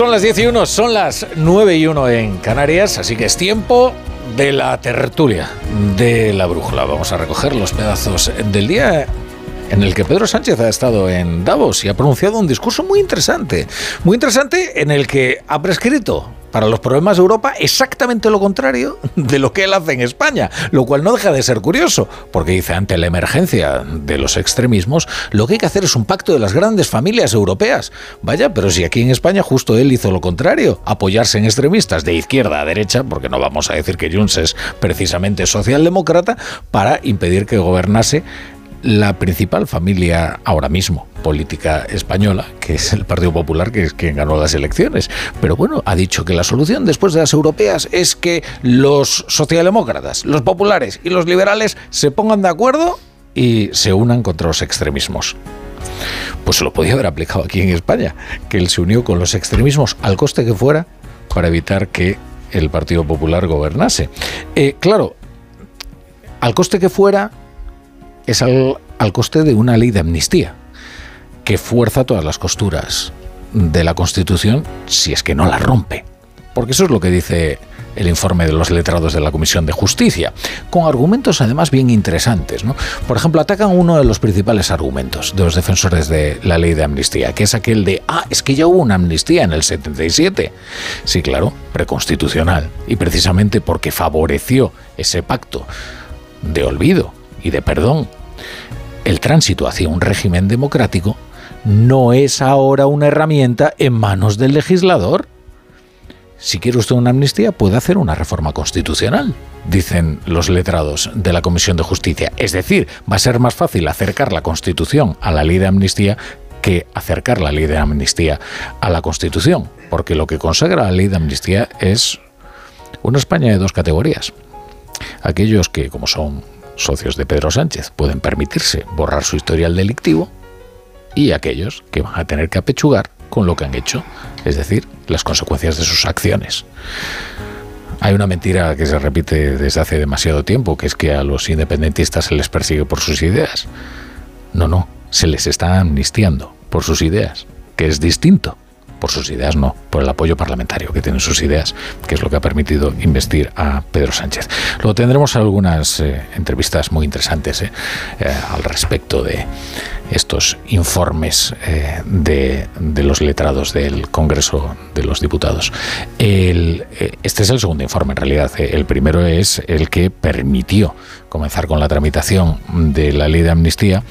Son las 10 y 1, son las 9 y 1 en Canarias, así que es tiempo de la tertulia de la brújula. Vamos a recoger los pedazos del día en el que Pedro Sánchez ha estado en Davos y ha pronunciado un discurso muy interesante, muy interesante en el que ha prescrito para los problemas de Europa exactamente lo contrario de lo que él hace en España, lo cual no deja de ser curioso, porque dice, ante la emergencia de los extremismos, lo que hay que hacer es un pacto de las grandes familias europeas. Vaya, pero si aquí en España justo él hizo lo contrario, apoyarse en extremistas de izquierda a derecha, porque no vamos a decir que Junts es precisamente socialdemócrata, para impedir que gobernase la principal familia ahora mismo política española, que es el Partido Popular, que es quien ganó las elecciones. Pero bueno, ha dicho que la solución después de las europeas es que los socialdemócratas, los populares y los liberales se pongan de acuerdo y se unan contra los extremismos. Pues se lo podía haber aplicado aquí en España, que él se unió con los extremismos al coste que fuera para evitar que el Partido Popular gobernase. Eh, claro, al coste que fuera, es al, coste de una ley de amnistía que fuerza todas las costuras de la Constitución si es que no la rompe. Porque eso es lo que dice el informe de los letrados de la Comisión de Justicia, con argumentos además bien interesantes. ¿no? Por ejemplo, atacan uno de los principales argumentos de los defensores de la ley de amnistía, que es aquel de, ah, es que ya hubo una amnistía en el 77. Sí, claro, preconstitucional. Y precisamente porque favoreció ese pacto de olvido y de perdón el tránsito hacia un régimen democrático no es ahora una herramienta en manos del legislador. Si quiere usted una amnistía, puede hacer una reforma constitucional, dicen los letrados de la Comisión de Justicia. Es decir, va a ser más fácil acercar la Constitución a la ley de amnistía que acercar la ley de amnistía a la Constitución, porque lo que consagra la ley de amnistía es una España de dos categorías. Aquellos que, como son socios de Pedro Sánchez pueden permitirse borrar su historial delictivo y aquellos que van a tener que apechugar con lo que han hecho, es decir, las consecuencias de sus acciones. Hay una mentira que se repite desde hace demasiado tiempo, que es que a los independentistas se les persigue por sus ideas. No, no, se les está amnistiando por sus ideas, que es distinto por sus ideas no, por el apoyo parlamentario que tienen sus ideas, que es lo que ha permitido investir a Pedro Sánchez. Luego tendremos algunas eh, entrevistas muy interesantes eh, eh, al respecto de estos informes de, los letrados del Congreso de los Diputados. este es el segundo informe, en realidad. El primero es el que permitió comenzar con la tramitación de la ley de amnistía.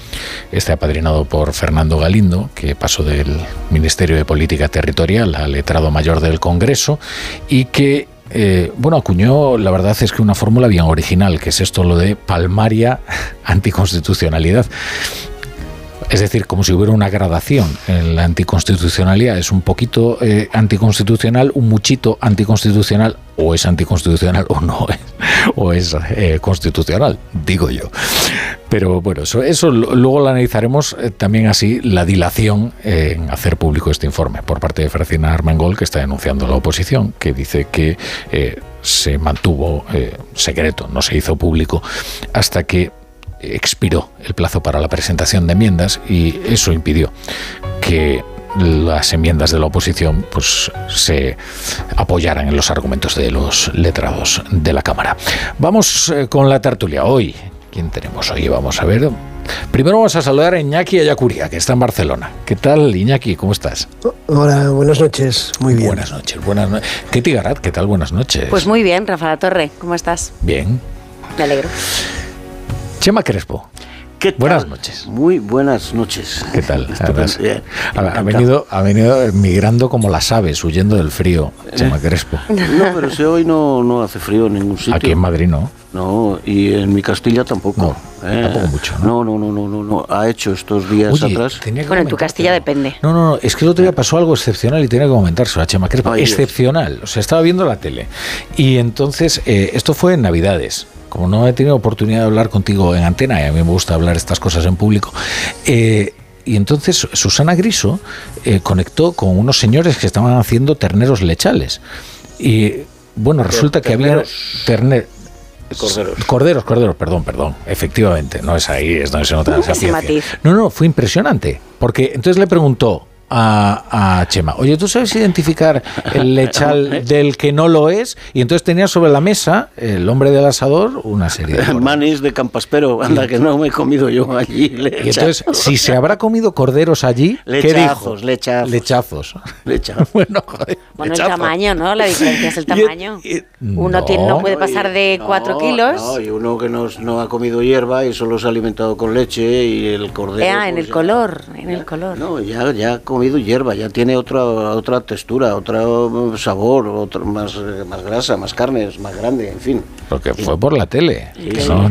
Este apadrinado por Fernando Galindo, que pasó del Ministerio de Política Territorial al letrado mayor del Congreso y que eh, bueno, acuñó, la verdad es que una fórmula bien original, que es esto lo de palmaria anticonstitucionalidad. Es decir, como si hubiera una gradación en la anticonstitucionalidad. Es un poquito eh, anticonstitucional, un muchito anticonstitucional, o es anticonstitucional o no es, o es eh, constitucional, digo yo. Pero bueno, eso, eso luego lo analizaremos eh, también así, la dilación en hacer público este informe por parte de Francina Armengol, que está denunciando la oposición, que dice que se mantuvo secreto, no se hizo público, hasta que expiró el plazo para la presentación de enmiendas y eso impidió que las enmiendas de la oposición pues se apoyaran en los argumentos de los letrados de la Cámara. Vamos eh, con la tertulia. Hoy, ¿quién tenemos hoy? Vamos a ver. Primero vamos a saludar a Iñaki Ayacuría, que está en Barcelona. ¿Qué tal, Iñaki? ¿Cómo estás? Hola, buenas noches. Muy bien. Buenas noches. Buenas noches. ¿Qué Garat? ¿Qué tal? Buenas noches. Pues muy bien, Rafa La Torre. ¿Cómo estás? Bien. Me alegro. Chema Crespo. Buenas noches. Muy buenas noches. ¿Qué tal? ha, venido, ha venido migrando como las aves, huyendo del frío, Chema ¿Eh? Crespo. No, pero si hoy no, no hace frío en ningún sitio. Aquí en Madrid no. No, y en mi Castilla tampoco. No, ¿eh? tampoco mucho. ¿no? ¿no? No, no, no, no, Ha hecho estos días atrás. Bueno, en tu Castilla depende. No, no, no. Es que el otro día pasó algo excepcional y tenía que comentárselo a Chema Crespo. excepcional. O sea, estaba viendo la tele. Y entonces, eh, esto fue en Navidades como no he tenido oportunidad de hablar contigo en antena, y a mí me gusta hablar estas cosas en público, eh, y entonces Susana Griso eh, conectó con unos señores que estaban haciendo terneros lechales. Y bueno, resulta que había terneros. Corderos. Corderos, corderos, perdón, perdón. Efectivamente, no es ahí, es donde se nota esa. No, no, fue impresionante. Porque entonces le preguntó, a, Chema, oye, ¿tú sabes identificar el lechal del que no lo es? Y entonces tenía sobre la mesa el hombre del asador una serie de... Manis de Campaspero, anda, que no me he comido yo allí. Y entonces, si se habrá comido corderos allí, ¿qué dijo? Lechazos, lechazos. Lechazos. bueno, joder, bueno el tamaño, ¿no? La diferencia es el tamaño. uno no, puede pasar de 4 kilos. No, y uno que no, no, ha comido hierba y solo se ha alimentado con leche y el cordero... Ah, en pues el color, en el color. No, ya, ya comido hierba, ya tiene otra otra textura, otro sabor, otro más, más grasa, más carne, es más grande, en fin. Porque fue por la tele,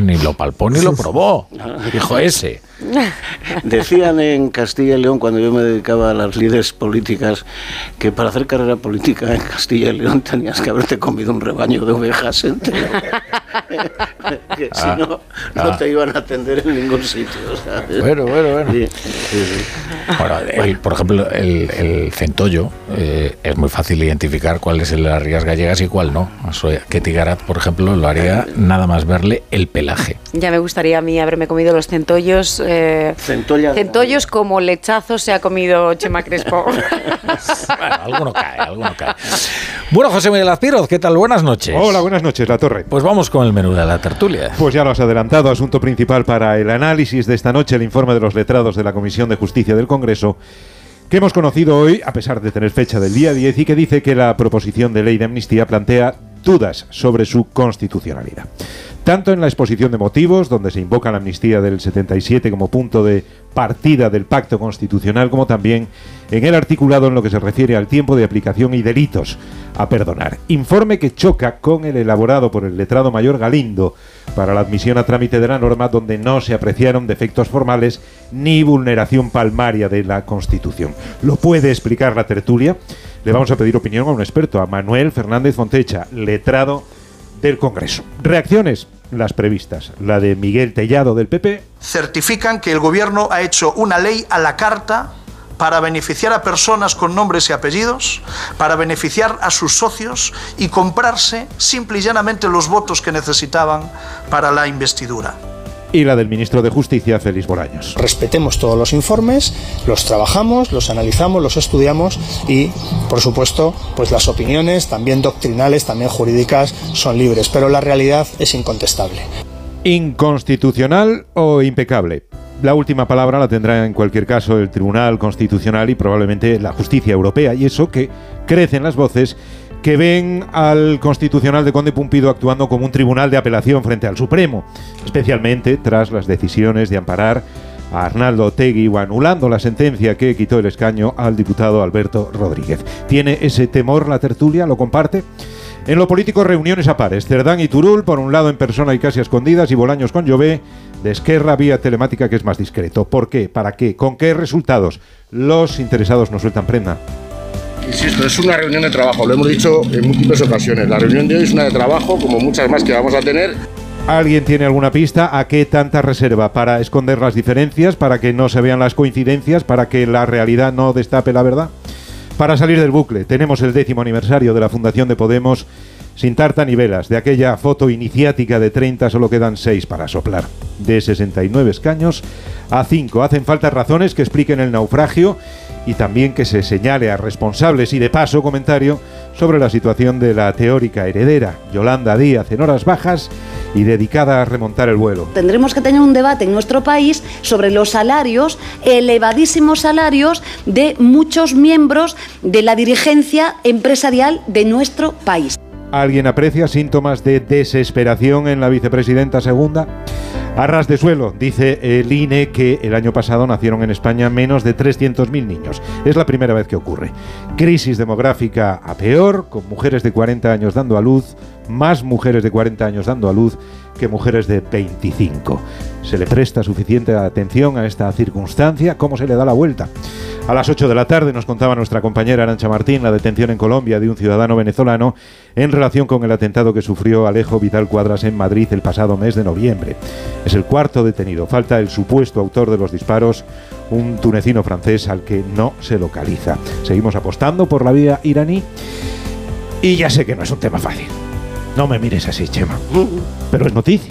ni lo palpó ni lo probó, dijo ese. Decían en Castilla y León, cuando yo me dedicaba a las líderes políticas, que para hacer carrera política en Castilla y León tenías que haberte comido un rebaño de ovejas entero. que si ah, no, no ah. te iban a atender en ningún sitio. Bueno, bueno, bueno. por ejemplo, el, centollo eh, es muy fácil identificar cuál es el de las rías gallegas y cuál no. Que Tigarat, por ejemplo, lo haría nada más verle el pelaje. Ya me gustaría a mí haberme comido los centollos eh, centollos como lechazos se ha comido Chema Crespo. bueno, alguno cae, alguno cae. Bueno, José Miguel Azpiroz, ¿qué tal? Buenas noches. Hola, buenas noches, La Torre. Pues vamos con el menú de la tertulia. Pues ya lo has adelantado, asunto principal para el análisis de esta noche, el informe de los letrados de la Comisión de Justicia del Congreso que hemos conocido hoy, a pesar de tener fecha del día 10, y que dice que la proposición de ley de amnistía plantea dudas sobre su constitucionalidad. Tanto en la exposición de motivos, donde se invoca la amnistía del 77 como punto de partida del pacto constitucional, como también en el articulado en lo que se refiere al tiempo de aplicación y delitos a perdonar. Informe que choca con el elaborado por el letrado mayor Galindo para la admisión a trámite de la norma, donde no se apreciaron defectos formales ni vulneración palmaria de la Constitución. ¿Lo puede explicar la tertulia? Le vamos a pedir opinión a un experto, a Manuel Fernández Fontecha, letrado del Congreso. Reacciones las previstas. La de Miguel Tellado del PP. Certifican que el gobierno ha hecho una ley a la carta para beneficiar a personas con nombres y apellidos, para beneficiar a sus socios y comprarse simple y llanamente los votos que necesitaban para la investidura y la del ministro de Justicia, Félix Bolaños. Respetemos todos los informes, los trabajamos, los analizamos, los estudiamos y, por supuesto, pues las opiniones, también doctrinales, también jurídicas, son libres, pero la realidad es incontestable. ¿Inconstitucional o impecable? La última palabra la tendrá en cualquier caso el Tribunal Constitucional y probablemente la justicia europea, y eso que crecen las voces que ven al Constitucional de Conde Pumpido actuando como un tribunal de apelación frente al Supremo, especialmente tras las decisiones de amparar a Arnaldo Tegui o anulando la sentencia que quitó el escaño al diputado Alberto Rodríguez. ¿Tiene ese temor la tertulia? ¿Lo comparte? En lo político, reuniones a pares. Cerdán y Turul, por un lado en persona y casi escondidas, y Bolaños con Llobé, de Esquerra vía telemática que es más discreto. ¿Por qué? ¿Para qué? ¿Con qué resultados? Los interesados no sueltan prenda. Insisto, es una reunión de trabajo, lo hemos dicho en múltiples ocasiones. La reunión de hoy es una de trabajo, como muchas más que vamos a tener. ¿Alguien tiene alguna pista a qué tanta reserva? ¿Para esconder las diferencias? ¿Para que no se vean las coincidencias? ¿Para que la realidad no destape la verdad? Para salir del bucle, tenemos el décimo aniversario de la fundación de Podemos sin tarta ni velas. De aquella foto iniciática de 30 solo quedan 6 para soplar. De 69 escaños a 5. Hacen falta razones que expliquen el naufragio y también que se señale a responsables y de paso comentario sobre la situación de la teórica heredera, Yolanda Díaz, en horas bajas y dedicada a remontar el vuelo. Tendremos que tener un debate en nuestro país sobre los salarios, elevadísimos salarios de muchos miembros de la dirigencia empresarial de nuestro país. ¿Alguien aprecia síntomas de desesperación en la vicepresidenta segunda? A ras de suelo, dice el INE que el año pasado nacieron en España menos de 300.000 niños. Es la primera vez que ocurre. Crisis demográfica a peor, con mujeres de 40 años dando a luz, más mujeres de 40 años dando a luz que mujeres de 25. ¿Se le presta suficiente atención a esta circunstancia? ¿Cómo se le da la vuelta? A las 8 de la tarde nos contaba nuestra compañera Arancha Martín la detención en Colombia de un ciudadano venezolano en relación con el atentado que sufrió Alejo Vital Cuadras en Madrid el pasado mes de noviembre. Es el cuarto detenido. Falta el supuesto autor de los disparos, un tunecino francés al que no se localiza. Seguimos apostando por la vía iraní y ya sé que no es un tema fácil. No me mires así, Chema. Pero es noticia.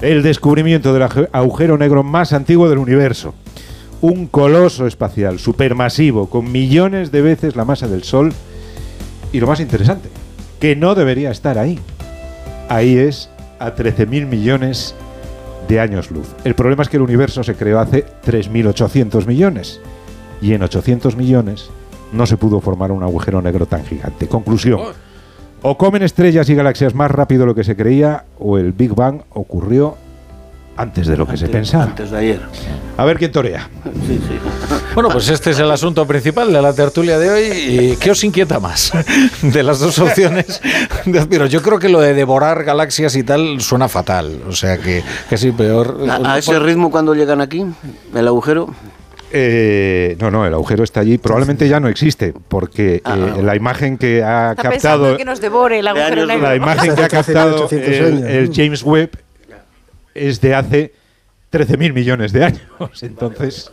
El descubrimiento del agujero negro más antiguo del universo un coloso espacial supermasivo con millones de veces la masa del Sol y lo más interesante, que no debería estar ahí. Ahí es a 13.000 millones de años luz. El problema es que el universo se creó hace 3.800 millones y en 800 millones no se pudo formar un agujero negro tan gigante. Conclusión. O comen estrellas y galaxias más rápido de lo que se creía o el Big Bang ocurrió antes de lo que se pensaba. Antes de ayer. A ver quién torea. Bueno, pues este es el asunto principal de la tertulia de hoy. ¿Y ¿Qué os inquieta más de las dos opciones? Pero yo creo que lo de devorar galaxias y tal suena fatal. O sea que, que sí, peor. ¿A, ese ritmo cuando llegan aquí? ¿El agujero? Eh, no, no, el agujero está allí. Probablemente ya no existe, porque ah, eh, la imagen que ha captado. Que nos devore el agujero La imagen que ha captado el James Webb es de hace 13.000 millones de años. Entonces,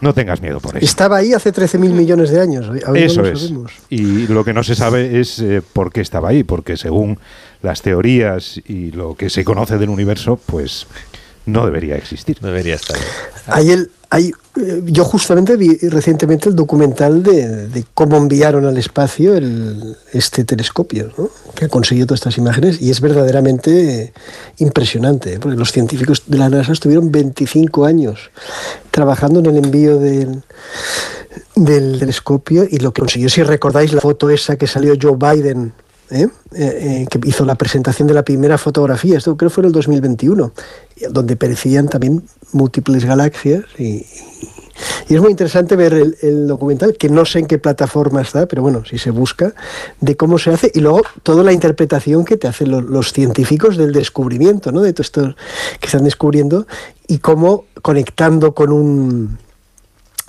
no tengas miedo por eso. Estaba ahí hace 13.000 millones de años. eso es. Y lo que no se sabe es eh, por qué estaba ahí, porque según las teorías y lo que se conoce del universo, pues no debería existir. Debería estar. Ahí el, hay, eh, yo justamente vi recientemente el documental de, cómo enviaron al espacio el, este telescopio, que ha conseguido todas estas imágenes, y es verdaderamente impresionante, ¿eh? porque los científicos de la NASA estuvieron 25 años trabajando en el envío del, del telescopio, y lo que consiguió, si recordáis la foto esa que salió Joe Biden ¿eh? Eh, eh, que hizo la presentación de la primera fotografía, esto creo que fue en el 2021, donde parecían también múltiples galaxias y, es muy interesante ver el, documental, que no sé en qué plataforma está, pero bueno, si se busca, de cómo se hace y luego toda la interpretación que te hacen los, científicos del descubrimiento, ¿no? de todo esto que están descubriendo y cómo conectando con un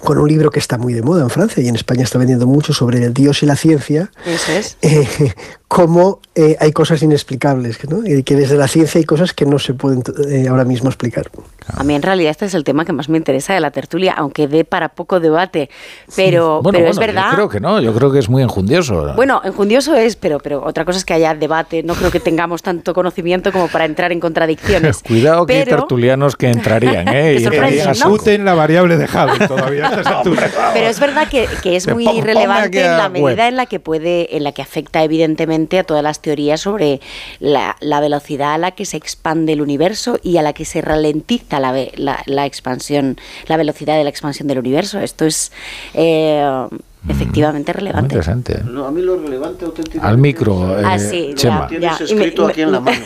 con un libro que está muy de moda en Francia y en España está vendiendo mucho sobre el Dios y la ciencia. Eso es. Eh, cómo eh, hay cosas inexplicables, ¿no? Y que desde la ciencia hay cosas que no se pueden eh, ahora mismo explicar. A mí en realidad este es el tema que más me interesa de la tertulia, aunque dé para poco debate, pero, pero es verdad. Yo creo que no, yo creo que es muy enjundioso. Bueno, enjundioso es, pero, pero otra cosa es que haya debate, no creo que tengamos tanto conocimiento como para entrar en contradicciones. Cuidado que hay tertulianos que entrarían, ¿eh? y la variable de Hubble todavía Pero es verdad que, que es muy relevante en la medida en la que puede, en la que afecta evidentemente a todas las teorías sobre la, velocidad a la que se expande el universo y a la que se ralentiza la, la, expansión, la velocidad de la expansión del universo. Esto es eh, efectivamente relevante. interesante. a mí lo relevante auténticamente. Al micro, eh, ah, sí, Chema. Tienes escrito aquí en la mano.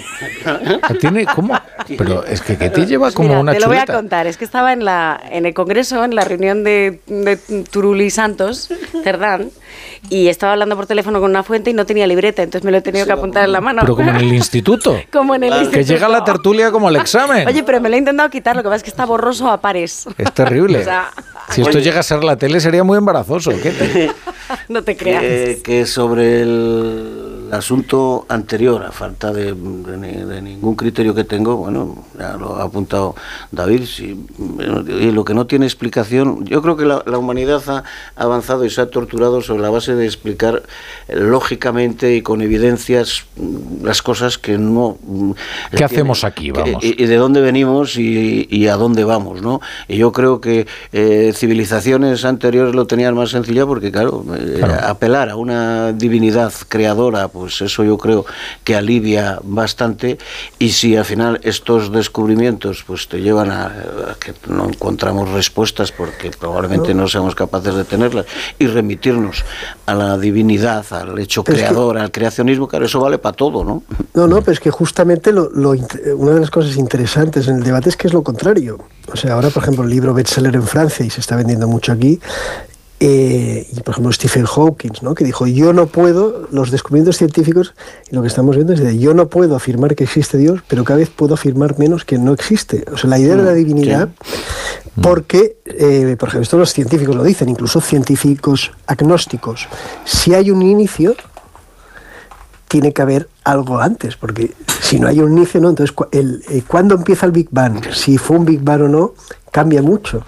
¿Tiene cómo? Pero es que, que te lleva como una Te lo voy a contar. Es que estaba en la en el congreso, en la reunión de, de Turuli Santos, Cerdán, y estaba hablando por teléfono con una fuente y no tenía libreta, entonces me lo he tenido que apuntar en la mano. Pero como en el instituto. como en el instituto. Que llega la tertulia como el examen. Oye, pero me lo he intentado quitar, lo que pasa es que está borroso a pares. Es terrible. Si esto llega a ser la tele sería muy embarazoso. ¿Qué no te creas. que sobre el asunto anterior, a falta de, ningún criterio que tengo, bueno, ya lo ha apuntado David, y lo que no tiene explicación, yo creo que la, humanidad ha avanzado y se ha torturado sobre la base de explicar eh, lógicamente y con evidencias mm, las cosas que no... Mm, ¿Qué hacemos aquí? Vamos. Y, de dónde venimos y, a dónde vamos, ¿no? Y yo creo que eh, civilizaciones anteriores lo tenían más sencilla porque, claro, eh, apelar a una divinidad creadora pues eso yo creo que alivia bastante y si al final estos descubrimientos pues te llevan a, que no encontramos respuestas porque probablemente no. seamos capaces de tenerlas y remitirnos a la divinidad, al hecho creador, al creacionismo, claro, eso vale para todo, ¿no? No, no, pero es que justamente lo, una de las cosas interesantes en el debate es que es lo contrario. O sea, ahora, por ejemplo, el libro bestseller en Francia y se está vendiendo mucho aquí, eh, y por ejemplo Stephen Hawking, ¿no? que dijo, yo no puedo, los descubrimientos científicos, y lo que estamos viendo es de, yo no puedo afirmar que existe Dios, pero cada vez puedo afirmar menos que no existe. O sea, la idea de la mm, divinidad, mm. porque, eh, por ejemplo, esto los científicos lo dicen, incluso científicos agnósticos, si hay un inicio, tiene que haber algo antes, porque si no hay un inicio, ¿no? Entonces, el, eh, ¿cuándo empieza el Big Bang? Si fue un Big Bang o no, cambia mucho.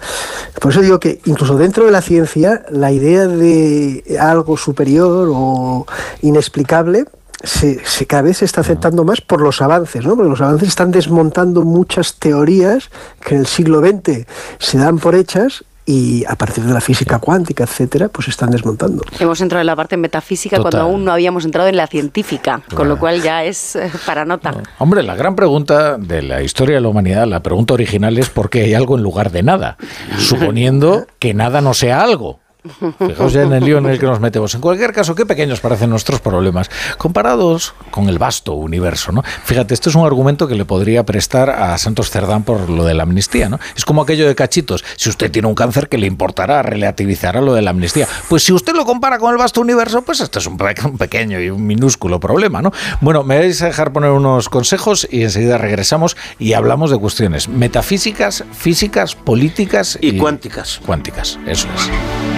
Por eso digo que incluso dentro de la ciencia, la idea de algo superior o inexplicable se, cada vez se está aceptando más por los avances, ¿no? porque los avances están desmontando muchas teorías que en el siglo XX se dan por hechas y a partir de la física cuántica, etcétera, pues están desmontando. Hemos entrado en la parte metafísica cuando aún no habíamos entrado en la científica, con lo cual ya es eh, para nota. Hombre, la gran pregunta de la historia de la humanidad, la pregunta original es por qué hay algo en lugar de nada, suponiendo que nada no sea algo. Fijaos ya en el lío en el que nos metemos. En cualquier caso, qué pequeños parecen nuestros problemas comparados con el vasto universo, ¿no? Fíjate, este es un argumento que le podría prestar a Santos Cerdán por lo de la amnistía, ¿no? Es como aquello de cachitos. Si usted tiene un cáncer, que le importará? Relativizará lo de la amnistía. Pues si usted lo compara con el vasto universo, pues este es un, pequeño y un minúsculo problema, ¿no? Bueno, me vais a dejar poner unos consejos y enseguida regresamos y hablamos de cuestiones metafísicas, físicas, políticas y, y cuánticas. Cuánticas, eso es.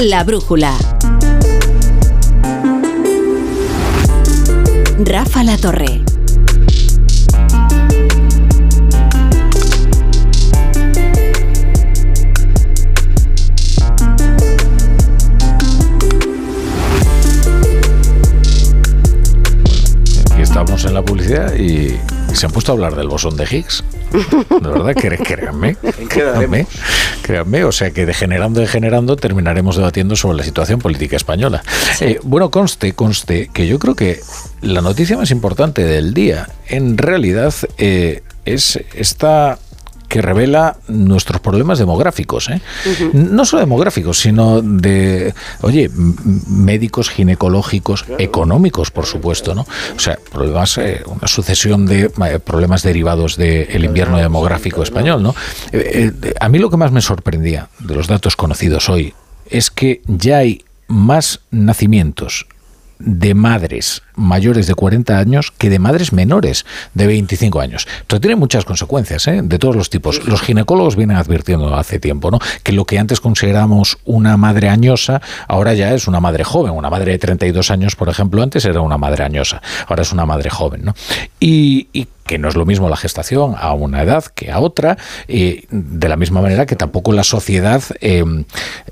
La brújula. Rafa La Torre. Estamos en la publicidad y se han puesto a hablar del bosón de Higgs. De verdad, créanme, créanme, créanme, o sea que degenerando, degenerando, terminaremos debatiendo sobre la situación política española. Eh, bueno, conste, conste, que yo creo que la noticia más importante del día, en realidad, eh, es esta que revela nuestros problemas demográficos. ¿eh? No solo demográficos, sino de, oye, médicos, ginecológicos, económicos, por supuesto. ¿no? O sea, problemas, eh, una sucesión de eh, problemas derivados del invierno demográfico español. ¿no? a mí lo que más me sorprendía de los datos conocidos hoy es que ya hay más nacimientos de madres mayores de 40 años que de madres menores de 25 años. Esto tiene muchas consecuencias, ¿eh? de todos los tipos. Los ginecólogos vienen advirtiendo hace tiempo, ¿no? Que lo que antes consideramos una madre añosa, ahora ya es una madre joven. Una madre de 32 años, por ejemplo, antes era una madre añosa, ahora es una madre joven, ¿no? Y, y que no es lo mismo la gestación a una edad que a otra, y de la misma manera que tampoco la sociedad eh,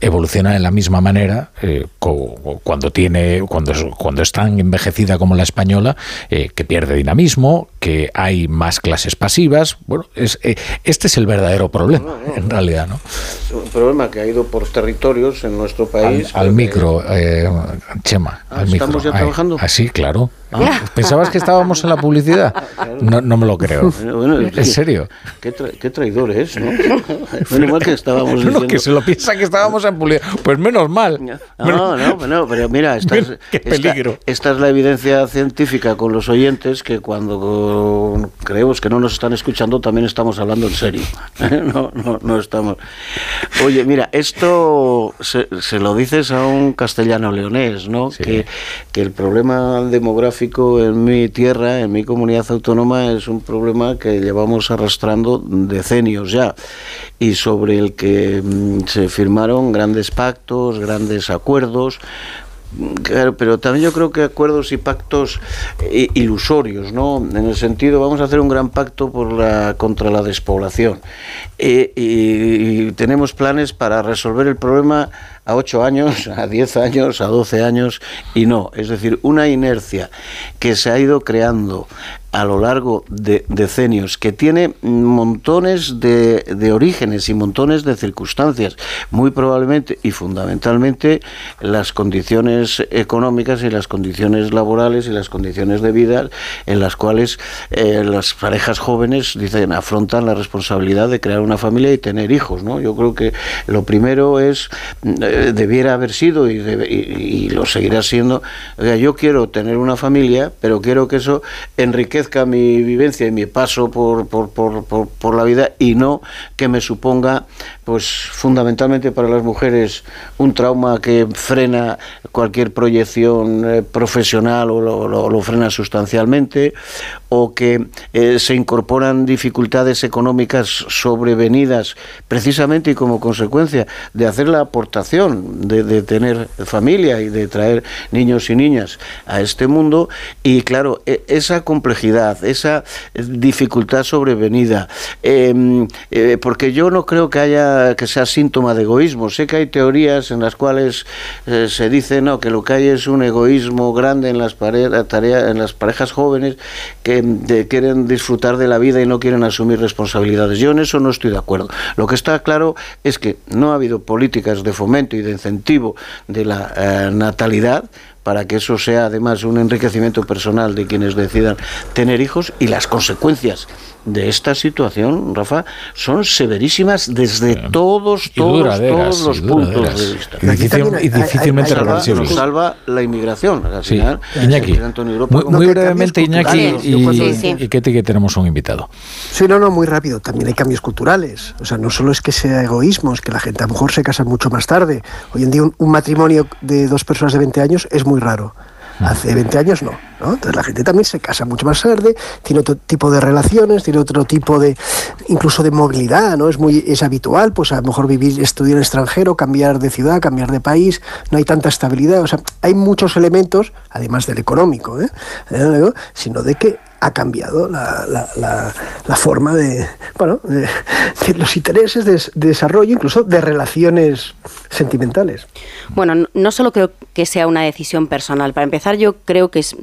evoluciona de la misma manera eh, cuando tiene, cuando es, cuando es tan envejecida como la española, eh, que pierde dinamismo, que hay más clases pasivas. Bueno, es, este es el verdadero problema, en realidad, ¿no? Es un problema que ha ido por territorios en nuestro país. Al, micro, Chema. Ah, ¿Estamos ya trabajando? Así, ah, claro. Ah, ¿Pensabas que estábamos en la publicidad? No, no me lo creo. ¿En serio? Qué, qué traidores, ¿no? menos mal que estábamos diciendo... que se lo piensa que estábamos en publicidad. Pues menos mal. No, no, no, pero mira, esta es, qué peligro. Esta, es la evidencia científica con los oyentes que cuando creemos que no nos están escuchando también estamos hablando en serio. No, no, no estamos... Oye, mira, esto se, se lo dices a un castellano leonés, ¿no? Que, que el problema demográfico en mi tierra, en mi comunidad autónoma, es un problema que llevamos arrastrando decenios ya y sobre el que mm, se firmaron grandes pactos, grandes acuerdos, pero también yo creo que acuerdos y pactos eh, ilusorios, ¿no? En el sentido, vamos a hacer un gran pacto por la, contra la despoblación. Eh, y, tenemos planes para resolver el problema a 8 años, a 10 años, a 12 años, y no. Es decir, una inercia que se ha ido creando a lo largo de decenios, que tiene montones de, de, orígenes y montones de circunstancias, muy probablemente y fundamentalmente las condiciones económicas y las condiciones laborales y las condiciones de vida en las cuales eh, las parejas jóvenes dicen afrontan la responsabilidad de crear una familia y tener hijos, ¿no? Yo creo que lo primero es eh, debiera haber sido y, y, lo seguirá siendo. yo quiero tener una familia, pero quiero que eso enriquezca mi vivencia y mi paso por, por, por, por, la vida y no que me suponga, pues fundamentalmente para las mujeres, un trauma que frena cualquier proyección eh, profesional o lo, frena sustancialmente, o que eh, se incorporan dificultades económicas sobrevenidas precisamente y como consecuencia de hacer la aportación de, tener familia y de traer niños y niñas a este mundo. Y claro, e, esa complejidad esa dificultad sobrevenida, em, eh, porque yo no creo que haya que sea síntoma de egoísmo. Sé que hay teorías en las cuales eh, se dice no que lo que hay es un egoísmo grande en las en las parejas jóvenes que quieren disfrutar de la vida y no quieren asumir responsabilidades. Yo en eso no estoy de acuerdo. Lo que está claro es que no ha habido políticas de fomento y de incentivo de la eh, natalidad para que eso sea además un enriquecimiento personal de quienes decidan tener hijos y las consecuencias de esta situación, Rafa, son severísima desde todos, todos, todos los puntos de vista. Y, difícilmente salva, salva la inmigración. Al final, Iñaki, muy, brevemente, Iñaki, y, que, tenemos un invitado. Sí, no, no, muy rápido. También hay cambios culturales. O sea, no solo es que sea egoísmo, es que la gente a lo mejor se casa mucho más tarde. Hoy en día un matrimonio de dos personas de 20 años es muy raro. Hace 20 años no, no, Entonces la gente también se casa mucho más tarde, tiene otro tipo de relaciones, tiene otro tipo de, incluso de movilidad, ¿no? Es muy, es habitual, pues a lo mejor vivir, estudiar en extranjero, cambiar de ciudad, cambiar de país, no hay tanta estabilidad, o sea, hay muchos elementos, además del económico, ¿eh? sino de que ha cambiado la, la, forma de, bueno, de, los intereses de, desarrollo, incluso de relaciones sentimentales. Bueno, no solo creo que sea una decisión personal. Para empezar, yo creo que es,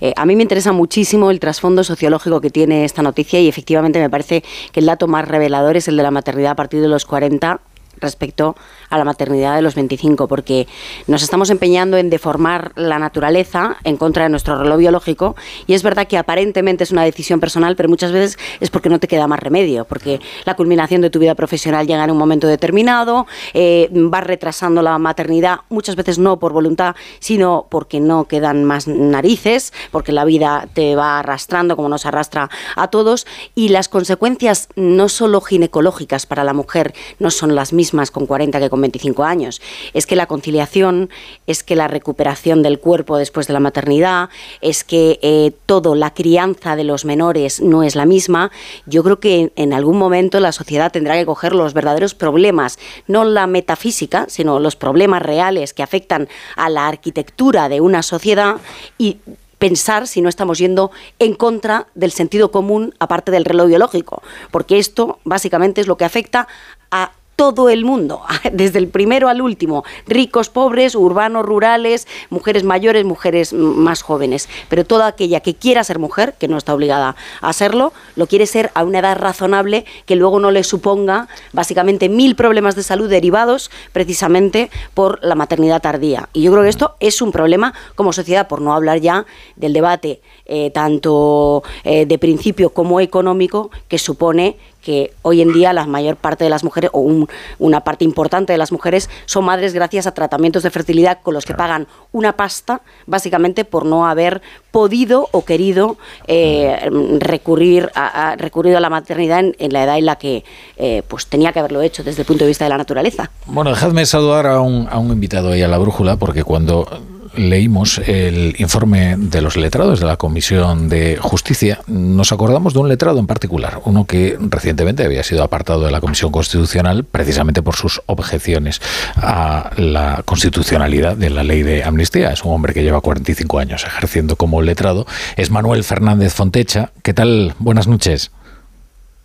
eh, a mí me interesa muchísimo el trasfondo sociológico que tiene esta noticia y efectivamente me parece que el dato más revelador es el de la maternidad a partir de los 40 respecto a la maternidad de los 25, porque nos estamos empeñando en deformar la naturaleza en contra de nuestro reloj biológico y es verdad que aparentemente es una decisión personal, pero muchas veces es porque no te queda más remedio, porque la culminación de tu vida profesional llega en un momento determinado, eh, vas retrasando la maternidad, muchas veces no por voluntad, sino porque no quedan más narices, porque la vida te va arrastrando como nos arrastra a todos y las consecuencias no solo ginecológicas para la mujer no son las mismas, más con 40 que con 25 años. Es que la conciliación, es que la recuperación del cuerpo después de la maternidad, es que eh, todo, la crianza de los menores no es la misma. Yo creo que en algún momento la sociedad tendrá que coger los verdaderos problemas, no la metafísica, sino los problemas reales que afectan a la arquitectura de una sociedad y pensar si no estamos yendo en contra del sentido común aparte del reloj biológico, porque esto básicamente es lo que afecta a todo el mundo, desde el primero al último, ricos, pobres, urbanos, rurales, mujeres mayores, mujeres más jóvenes. Pero toda aquella que quiera ser mujer, que no está obligada a serlo, lo quiere ser a una edad razonable que luego no le suponga básicamente mil problemas de salud derivados precisamente por la maternidad tardía. Y yo creo que esto es un problema como sociedad, por no hablar ya del debate eh, tanto eh, de principio como económico que supone que hoy en día la mayor parte de las mujeres, o una parte importante de las mujeres, son madres gracias a tratamientos de fertilidad con los que pagan una pasta, básicamente por no haber podido o querido eh, recurrir, a, recurrido a la maternidad en, la edad en la que eh, pues tenía que haberlo hecho desde el punto de vista de la naturaleza. Bueno, dejadme saludar a un, a un invitado ahí a la brújula, porque cuando leímos el informe de los letrados de la Comisión de Justicia, nos acordamos de un letrado en particular, uno que recientemente había sido apartado de la Comisión Constitucional precisamente por sus objeciones a la constitucionalidad de la ley de amnistía. Es un hombre que lleva 45 años ejerciendo como letrado. Es Manuel Fernández Fontecha. ¿Qué tal? Buenas noches.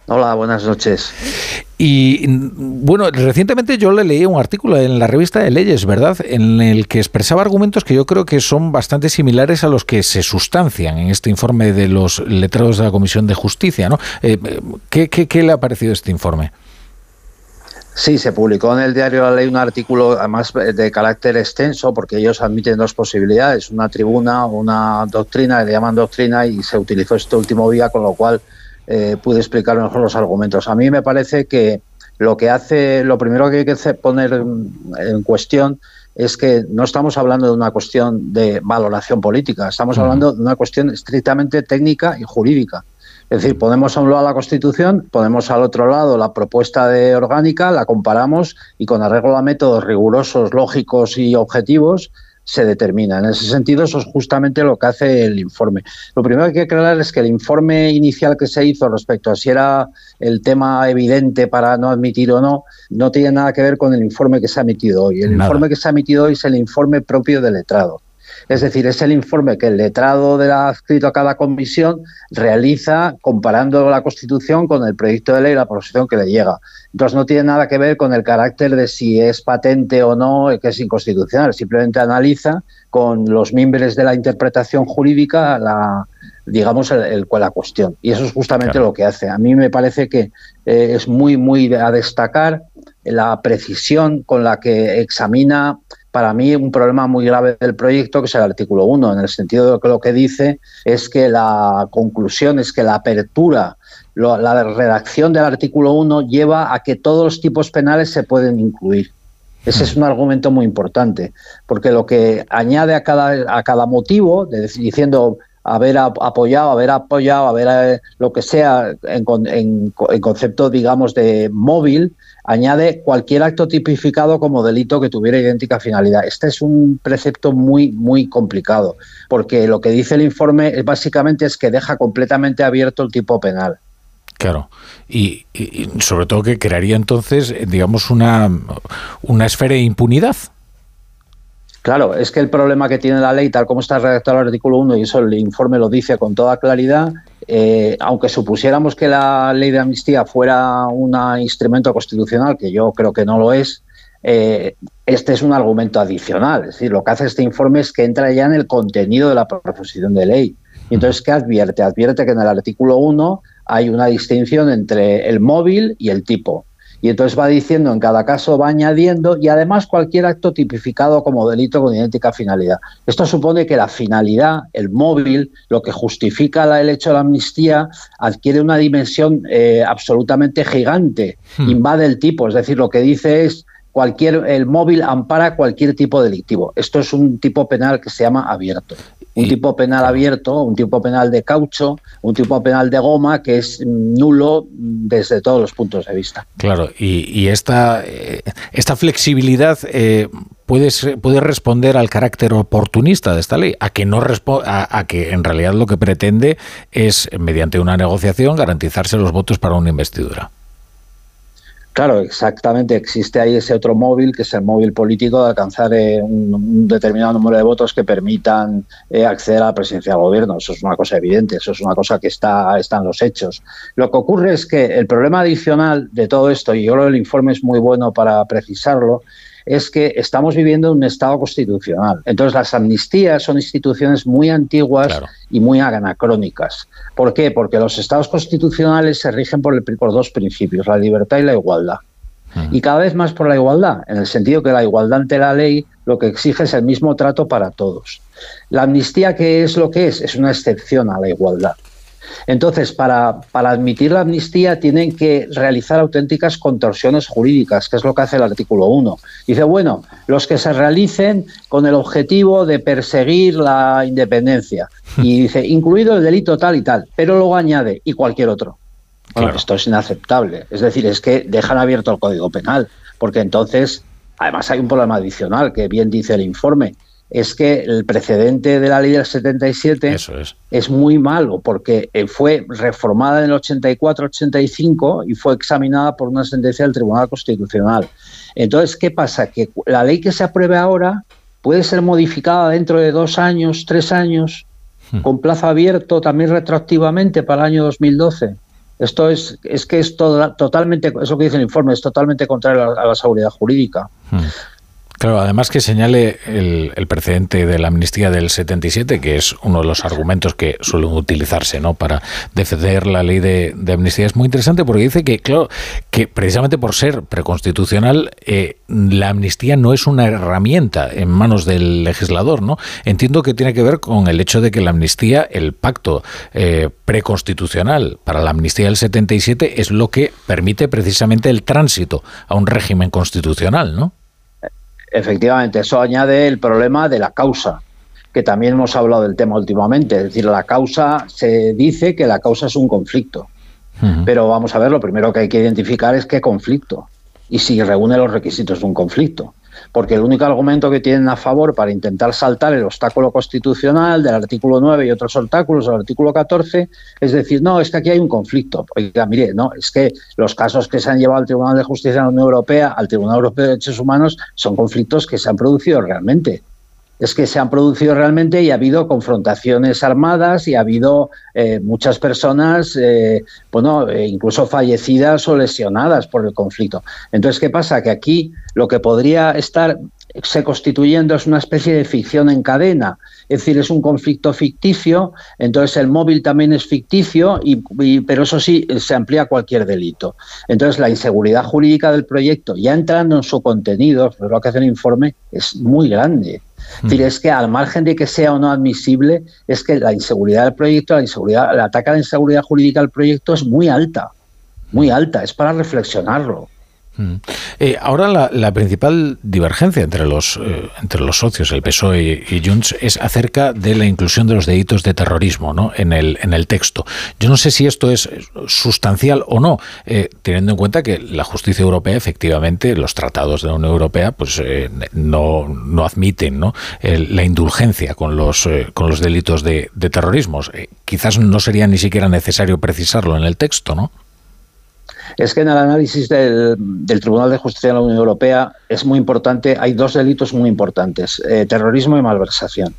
Hola, buenas noches. Y bueno, recientemente yo le leí un artículo en la revista de Leyes, ¿verdad? En el que expresaba argumentos que yo creo que son bastante similares a los que se sustancian en este informe de los letrados de la Comisión de Justicia, ¿no? Eh, ¿qué, qué, le ha parecido este informe? Sí, se publicó en el diario La Ley un artículo además de carácter extenso porque ellos admiten dos posibilidades, una tribuna o una doctrina, le llaman doctrina y se utilizó este último día, con lo cual eh, pude explicar mejor los argumentos. A mí me parece que lo que hace, lo primero que hay que poner en cuestión es que no estamos hablando de una cuestión de valoración política, estamos hablando de una cuestión estrictamente técnica y jurídica. Es decir, ponemos a un lado la Constitución, ponemos al otro lado la propuesta de orgánica, la comparamos y con arreglo a métodos rigurosos, lógicos y objetivos, se determina. En ese sentido, eso es justamente lo que hace el informe. Lo primero que hay que aclarar es que el informe inicial que se hizo respecto a si era el tema evidente para no admitir o no, no tiene nada que ver con el informe que se ha emitido hoy. El informe que se ha emitido hoy es el informe propio del letrado. Es decir, es el informe que el letrado de la adscrito a cada comisión realiza comparando la Constitución con el proyecto de ley, la proposición que le llega. Entonces no tiene nada que ver con el carácter de si es patente o no, que es inconstitucional. Simplemente analiza con los miembros de la interpretación jurídica la, digamos, el, la cuestión. Y eso es justamente lo que hace. A mí me parece que eh, es muy, muy a destacar la precisión con la que examina para mí un problema muy grave del proyecto, que es el artículo 1, en el sentido de que lo que dice es que la conclusión es que la apertura, la redacción del artículo 1 lleva a que todos los tipos penales se pueden incluir. Ese es un argumento muy importante, porque lo que añade a cada, a cada motivo, diciendo haber apoyado, haber apoyado, haber eh, lo que sea en, en, concepto, digamos, de móvil, añade cualquier acto tipificado como delito que tuviera idéntica finalidad. Este es un precepto muy, muy complicado, porque lo que dice el informe básicamente es que deja completamente abierto el tipo penal. Claro, y, sobre todo que crearía entonces, digamos, una, una esfera de impunidad. Claro, es que el problema que tiene la ley, tal como está redactado el artículo 1, y eso el informe lo dice con toda claridad, eh, aunque supusiéramos que la ley de amnistía fuera un instrumento constitucional, que yo creo que no lo es, eh, este es un argumento adicional. Es decir, lo que hace este informe es que entra ya en el contenido de la proposición de ley. Y entonces, ¿qué advierte? Advierte que en el artículo 1 hay una distinción entre el móvil y el tipo. Y entonces va diciendo, en cada caso va añadiendo, y además cualquier acto tipificado como delito con idéntica finalidad. Esto supone que la finalidad, el móvil, lo que justifica el hecho de la amnistía, adquiere una dimensión eh, absolutamente gigante, hmm. invade el tipo, es decir, lo que dice es cualquier el móvil ampara cualquier tipo delictivo. Esto es un tipo penal que se llama abierto un tipo penal abierto, un tipo penal de caucho, un tipo penal de goma que es nulo desde todos los puntos de vista. Claro, y, esta, eh, esta flexibilidad eh, puede, puede responder al carácter oportunista de esta ley, a que, no a, a que en realidad lo que pretende es, mediante una negociación, garantizarse los votos para una investidura. Claro, exactamente. Existe ahí ese otro móvil, que es el móvil político, de alcanzar eh, un, determinado número de votos que permitan eh, acceder a la presidencia del gobierno. Eso es una cosa evidente, eso es una cosa que está, está en los hechos. Lo que ocurre es que el problema adicional de todo esto, y yo creo que el informe es muy bueno para precisarlo, es que estamos viviendo en un Estado constitucional. Entonces, las amnistías son instituciones muy antiguas y muy anacrónicas. ¿Por qué? Porque los Estados constitucionales se rigen por, por dos principios, la libertad y la igualdad. Y cada vez más por la igualdad, en el sentido que la igualdad ante la ley lo que exige es el mismo trato para todos. La amnistía, ¿qué es lo que es? Es una excepción a la igualdad. Entonces, para, admitir la amnistía tienen que realizar auténticas contorsiones jurídicas, que es lo que hace el artículo 1. Dice, bueno, los que se realicen con el objetivo de perseguir la independencia. Y dice, incluido el delito tal y tal, pero luego añade, y cualquier otro. Bueno, esto es inaceptable. Es decir, es que dejan abierto el Código Penal, porque entonces, además hay un problema adicional que bien dice el informe, es que el precedente de la ley del 77 es. muy malo porque eh, fue reformada en el 84-85 y fue examinada por una sentencia del Tribunal Constitucional. Entonces, ¿qué pasa? Que la ley que se apruebe ahora puede ser modificada dentro de dos años, tres años, hmm. con plazo abierto también retroactivamente para el año 2012. Esto es, es que es totalmente, eso que dice el informe, es totalmente contrario a la, seguridad jurídica. Hmm. Claro, además que señale el, precedente de la amnistía del 77, que es uno de los argumentos que suelen utilizarse ¿no? para defender la ley de, amnistía, es muy interesante porque dice que, claro, que precisamente por ser preconstitucional, eh, la amnistía no es una herramienta en manos del legislador. ¿no? Entiendo que tiene que ver con el hecho de que la amnistía, el pacto eh, preconstitucional para la amnistía del 77, es lo que permite precisamente el tránsito a un régimen constitucional, ¿no? Efectivamente, eso añade el problema de la causa, que también hemos hablado del tema últimamente. Es decir, la causa, se dice que la causa es un conflicto. Pero vamos a ver, lo primero que hay que identificar es qué conflicto y si reúne los requisitos de un conflicto porque el único argumento que tienen a favor para intentar saltar el obstáculo constitucional del artículo 9 y otros obstáculos del artículo 14 es decir, no, es que aquí hay un conflicto. Oiga, mire, no, es que los casos que se han llevado al Tribunal de Justicia de la Unión Europea, al Tribunal Europeo de Derechos Humanos, son conflictos que se han producido realmente es que se han producido realmente y ha habido confrontaciones armadas y ha habido eh, muchas personas, eh, bueno, eh, incluso fallecidas o lesionadas por el conflicto. Entonces, ¿qué pasa? Que aquí lo que podría estar se constituyendo es una especie de ficción en cadena, es decir, es un conflicto ficticio, entonces el móvil también es ficticio, y, pero eso sí, se amplía cualquier delito. Entonces la inseguridad jurídica del proyecto, ya entrando en su contenido, lo que hace el informe, es muy grande. Es decir, es que al margen de que sea o no admisible, es que la inseguridad del proyecto, la inseguridad, el ataque a la inseguridad jurídica del proyecto es muy alta, muy alta, es para reflexionarlo. Mm. Eh, ahora la, principal divergencia entre los eh, entre los socios, el PSOE y, Junts, es acerca de la inclusión de los delitos de terrorismo ¿no? en, el, en el texto. Yo no sé si esto es sustancial o no, eh, teniendo en cuenta que la justicia europea, efectivamente, los tratados de la Unión Europea, pues no, no admiten ¿no? la indulgencia con los, con los delitos de, de terrorismo. quizás no sería ni siquiera necesario precisarlo en el texto, ¿no? Es que en el análisis del, Tribunal de Justicia de la Unión Europea es muy importante, hay dos delitos muy importantes, eh, terrorismo y malversación.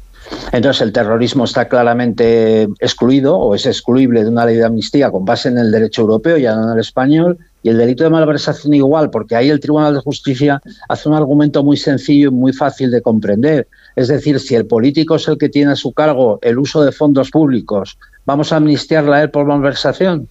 Entonces el terrorismo está claramente excluido o es excluible de una ley de amnistía con base en el derecho europeo, ya no en el español, y el delito de malversación igual, porque ahí el Tribunal de Justicia hace un argumento muy sencillo y muy fácil de comprender. Es decir, si el político es el que tiene a su cargo el uso de fondos públicos, ¿vamos a amnistiarla a él por malversación?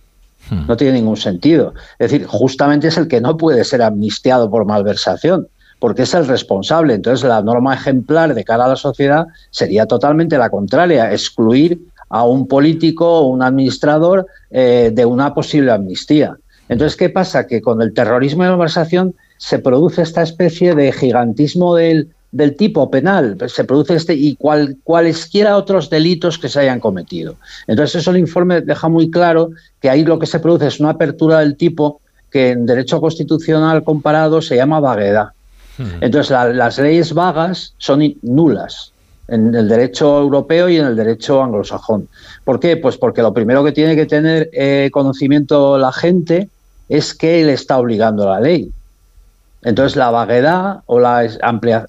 Hmm. No tiene ningún sentido. Es decir, justamente es el que no puede ser amnistiado por malversación porque es el responsable. Entonces, la norma ejemplar de cara a la sociedad sería totalmente la contraria, excluir a un político o un administrador eh, de una posible amnistía. Entonces, ¿qué pasa? Que con el terrorismo y la conversación se produce esta especie de gigantismo del, tipo penal, se produce este y cual, cualesquiera otros delitos que se hayan cometido. Entonces, eso el informe deja muy claro que ahí lo que se produce es una apertura del tipo que en derecho constitucional comparado se llama vaguedad. Hmm. Entonces, las leyes vagas son nulas en el derecho europeo y en el derecho anglosajón. ¿Por qué? Pues porque lo primero que tiene que tener eh, conocimiento la gente es que él está obligando la ley. Entonces, la vaguedad o la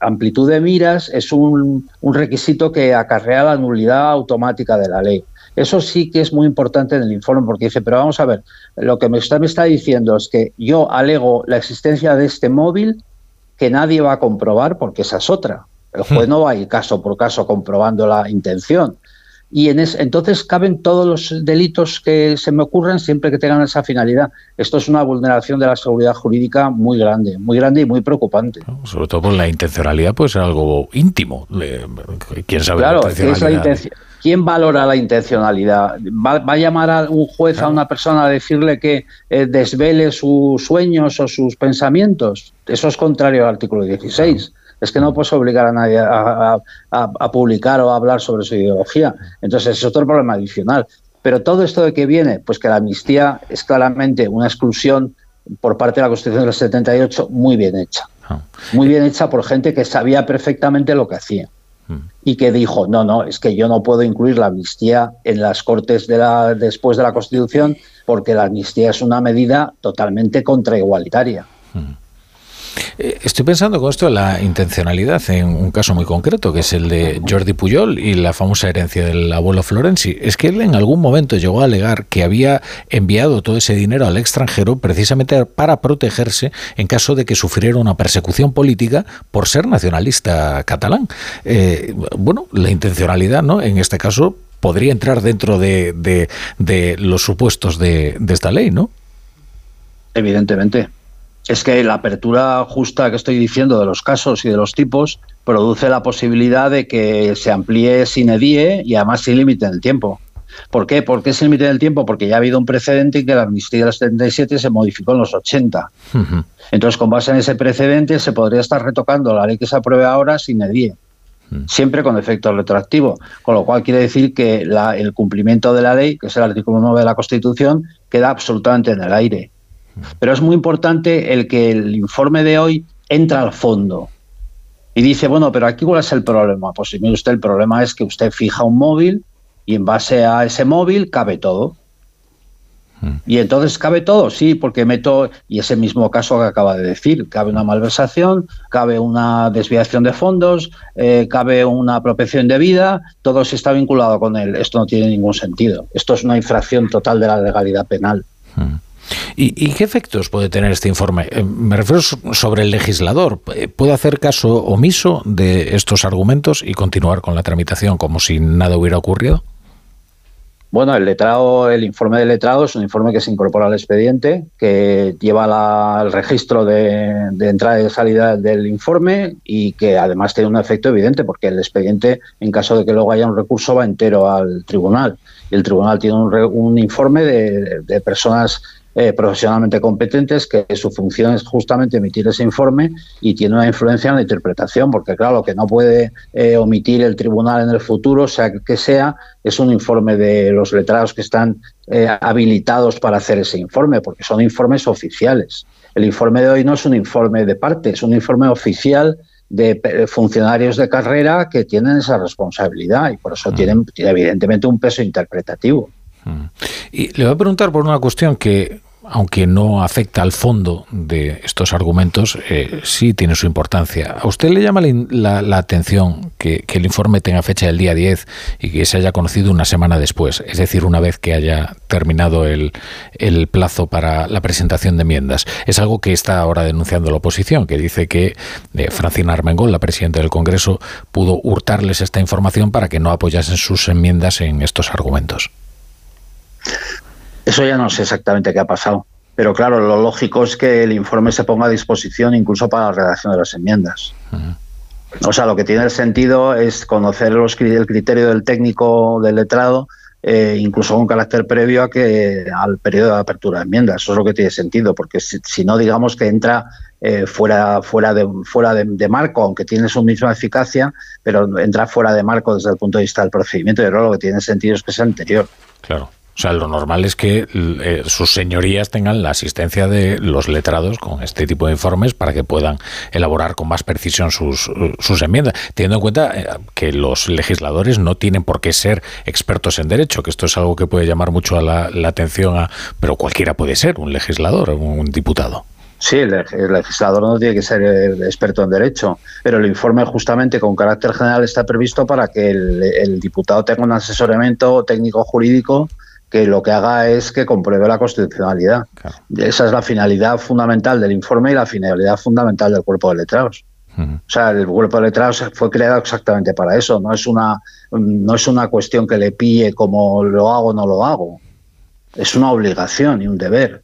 amplitud de miras es un, requisito que acarrea la nulidad automática de la ley. Eso sí que es muy importante en el informe, porque dice, pero vamos a ver, lo que me está, me está diciendo es que yo alego la existencia de este móvil que nadie va a comprobar, porque esa es otra. El juez no va a ir caso por caso comprobando la intención y en entonces caben todos los delitos que se me ocurren siempre que tengan esa finalidad. Esto es una vulneración de la seguridad jurídica muy grande, muy grande y muy preocupante. Sobre todo por la intencionalidad, puede ser algo íntimo. ¿Quién sabe claro, la intencionalidad? ¿Quién valora la intencionalidad? ¿Va, a llamar a un juez a una persona a decirle que eh, desvele sus sueños o sus pensamientos? Eso es contrario al artículo 16 es que no puedes obligar a nadie a, publicar o a hablar sobre su ideología. Entonces es otro problema adicional. Pero todo esto de que viene, pues que la amnistía es claramente una exclusión por parte de la Constitución del 78 muy bien hecha. Ah. Muy bien hecha por gente que sabía perfectamente lo que hacía. Mm. Y que dijo, no, no, es que yo no puedo incluir la amnistía en las Cortes de la, después de la Constitución porque la amnistía es una medida totalmente contraigualitaria. Mm. Eh, estoy pensando con esto en la intencionalidad en un caso muy concreto, que es el de Jordi Puyol y la famosa herencia del abuelo Florenzi. Es que él en algún momento llegó a alegar que había enviado todo ese dinero al extranjero precisamente para protegerse en caso de que sufriera una persecución política por ser nacionalista catalán. Eh, bueno, la intencionalidad, ¿no? En este caso podría entrar dentro de, los supuestos de esta ley, ¿no? Evidentemente es que la apertura justa que estoy diciendo de los casos y de los tipos produce la posibilidad de que se amplíe sin edie y además sin límite en el tiempo. ¿Por qué? ¿Por qué sin límite en el tiempo? Porque ya ha habido un precedente en que la amnistía del 77 se modificó en los 80. Entonces, con base en ese precedente, se podría estar retocando la ley que se apruebe ahora sin edie. Siempre con efecto retroactivo, con lo cual quiere decir que el cumplimiento de la ley, que es el artículo 9 de la Constitución, queda absolutamente en el aire. Pero es muy importante el que el informe de hoy entra al fondo y dice, bueno, pero aquí cuál es el problema. Pues si mire usted, el problema es que usted fija un móvil y en base a ese móvil cabe todo. Y entonces cabe todo, sí, porque meto, y ese mismo caso que acaba de decir, cabe una malversación, cabe una desviación de fondos, eh, cabe una apropiación de vida, todo se está vinculado con él. Esto no tiene ningún sentido. Esto es una infracción total de la legalidad penal. ¿Y, qué efectos puede tener este informe? Eh, me refiero sobre el legislador. Eh, ¿Puede hacer caso omiso de estos argumentos y continuar con la tramitación como si nada hubiera ocurrido? Bueno, el letrado, el informe del letrado es un informe que se incorpora al expediente, que lleva el registro de, de, entrada y de salida del informe y que además tiene un efecto evidente, porque el expediente, en caso de que luego haya un recurso, va entero al tribunal. Y el tribunal tiene un, un informe de, de personas eh, profesionalmente competentes, que su función es justamente emitir ese informe y tiene una influencia en la interpretación, porque claro, lo que no puede eh, omitir el tribunal en el futuro, sea que sea, es un informe de los letrados que están eh, habilitados para hacer ese informe, porque son informes oficiales. El informe de hoy no es un informe de parte, es un informe oficial de funcionarios de carrera que tienen esa responsabilidad y por eso tienen, tienen evidentemente un peso interpretativo. Y le voy a preguntar por una cuestión que aunque no afecta al fondo de estos argumentos, eh, sí tiene su importancia. ¿A usted le llama la, atención que, el informe tenga fecha del día 10 y que se haya conocido una semana después? Es decir, una vez que haya terminado el, plazo para la presentación de enmiendas. Es algo que está ahora denunciando la oposición, que dice que eh, Francina Armengol, la presidenta del Congreso, pudo hurtarles esta información para que no apoyasen sus enmiendas en estos argumentos. Eso ya no sé exactamente qué ha pasado. Pero claro, lo lógico es que el informe se ponga a disposición incluso para la redacción de las enmiendas. O sea, lo que tiene sentido es conocer los, el criterio del técnico, del letrado, eh, incluso con carácter previo a que al periodo de apertura de enmiendas. Eso es lo que tiene sentido, porque si, no, digamos que entra eh, fuera, fuera, de, fuera de, marco, aunque tiene su misma eficacia, pero entra fuera de marco desde el punto de vista del procedimiento. Y lo que tiene sentido es que sea anterior. Claro. O sea, lo normal es que eh, sus señorías tengan la asistencia de los letrados con este tipo de informes para que puedan elaborar con más precisión sus, sus enmiendas, teniendo en cuenta eh, que los legisladores no tienen por qué ser expertos en derecho, que esto es algo que puede llamar mucho a la, atención, a, pero cualquiera puede ser un legislador, un diputado. Sí, el, legislador no tiene que ser eh, experto en derecho, pero el informe justamente con carácter general está previsto para que el diputado tenga un asesoramiento técnico jurídico que lo que haga es que compruebe la constitucionalidad. Esa es la finalidad fundamental del informe y la finalidad fundamental del cuerpo de letrados. O sea, el cuerpo de letrados fue creado exactamente para eso. No es una, no es una cuestión que le pille como lo hago o no lo hago. Es una obligación y un deber.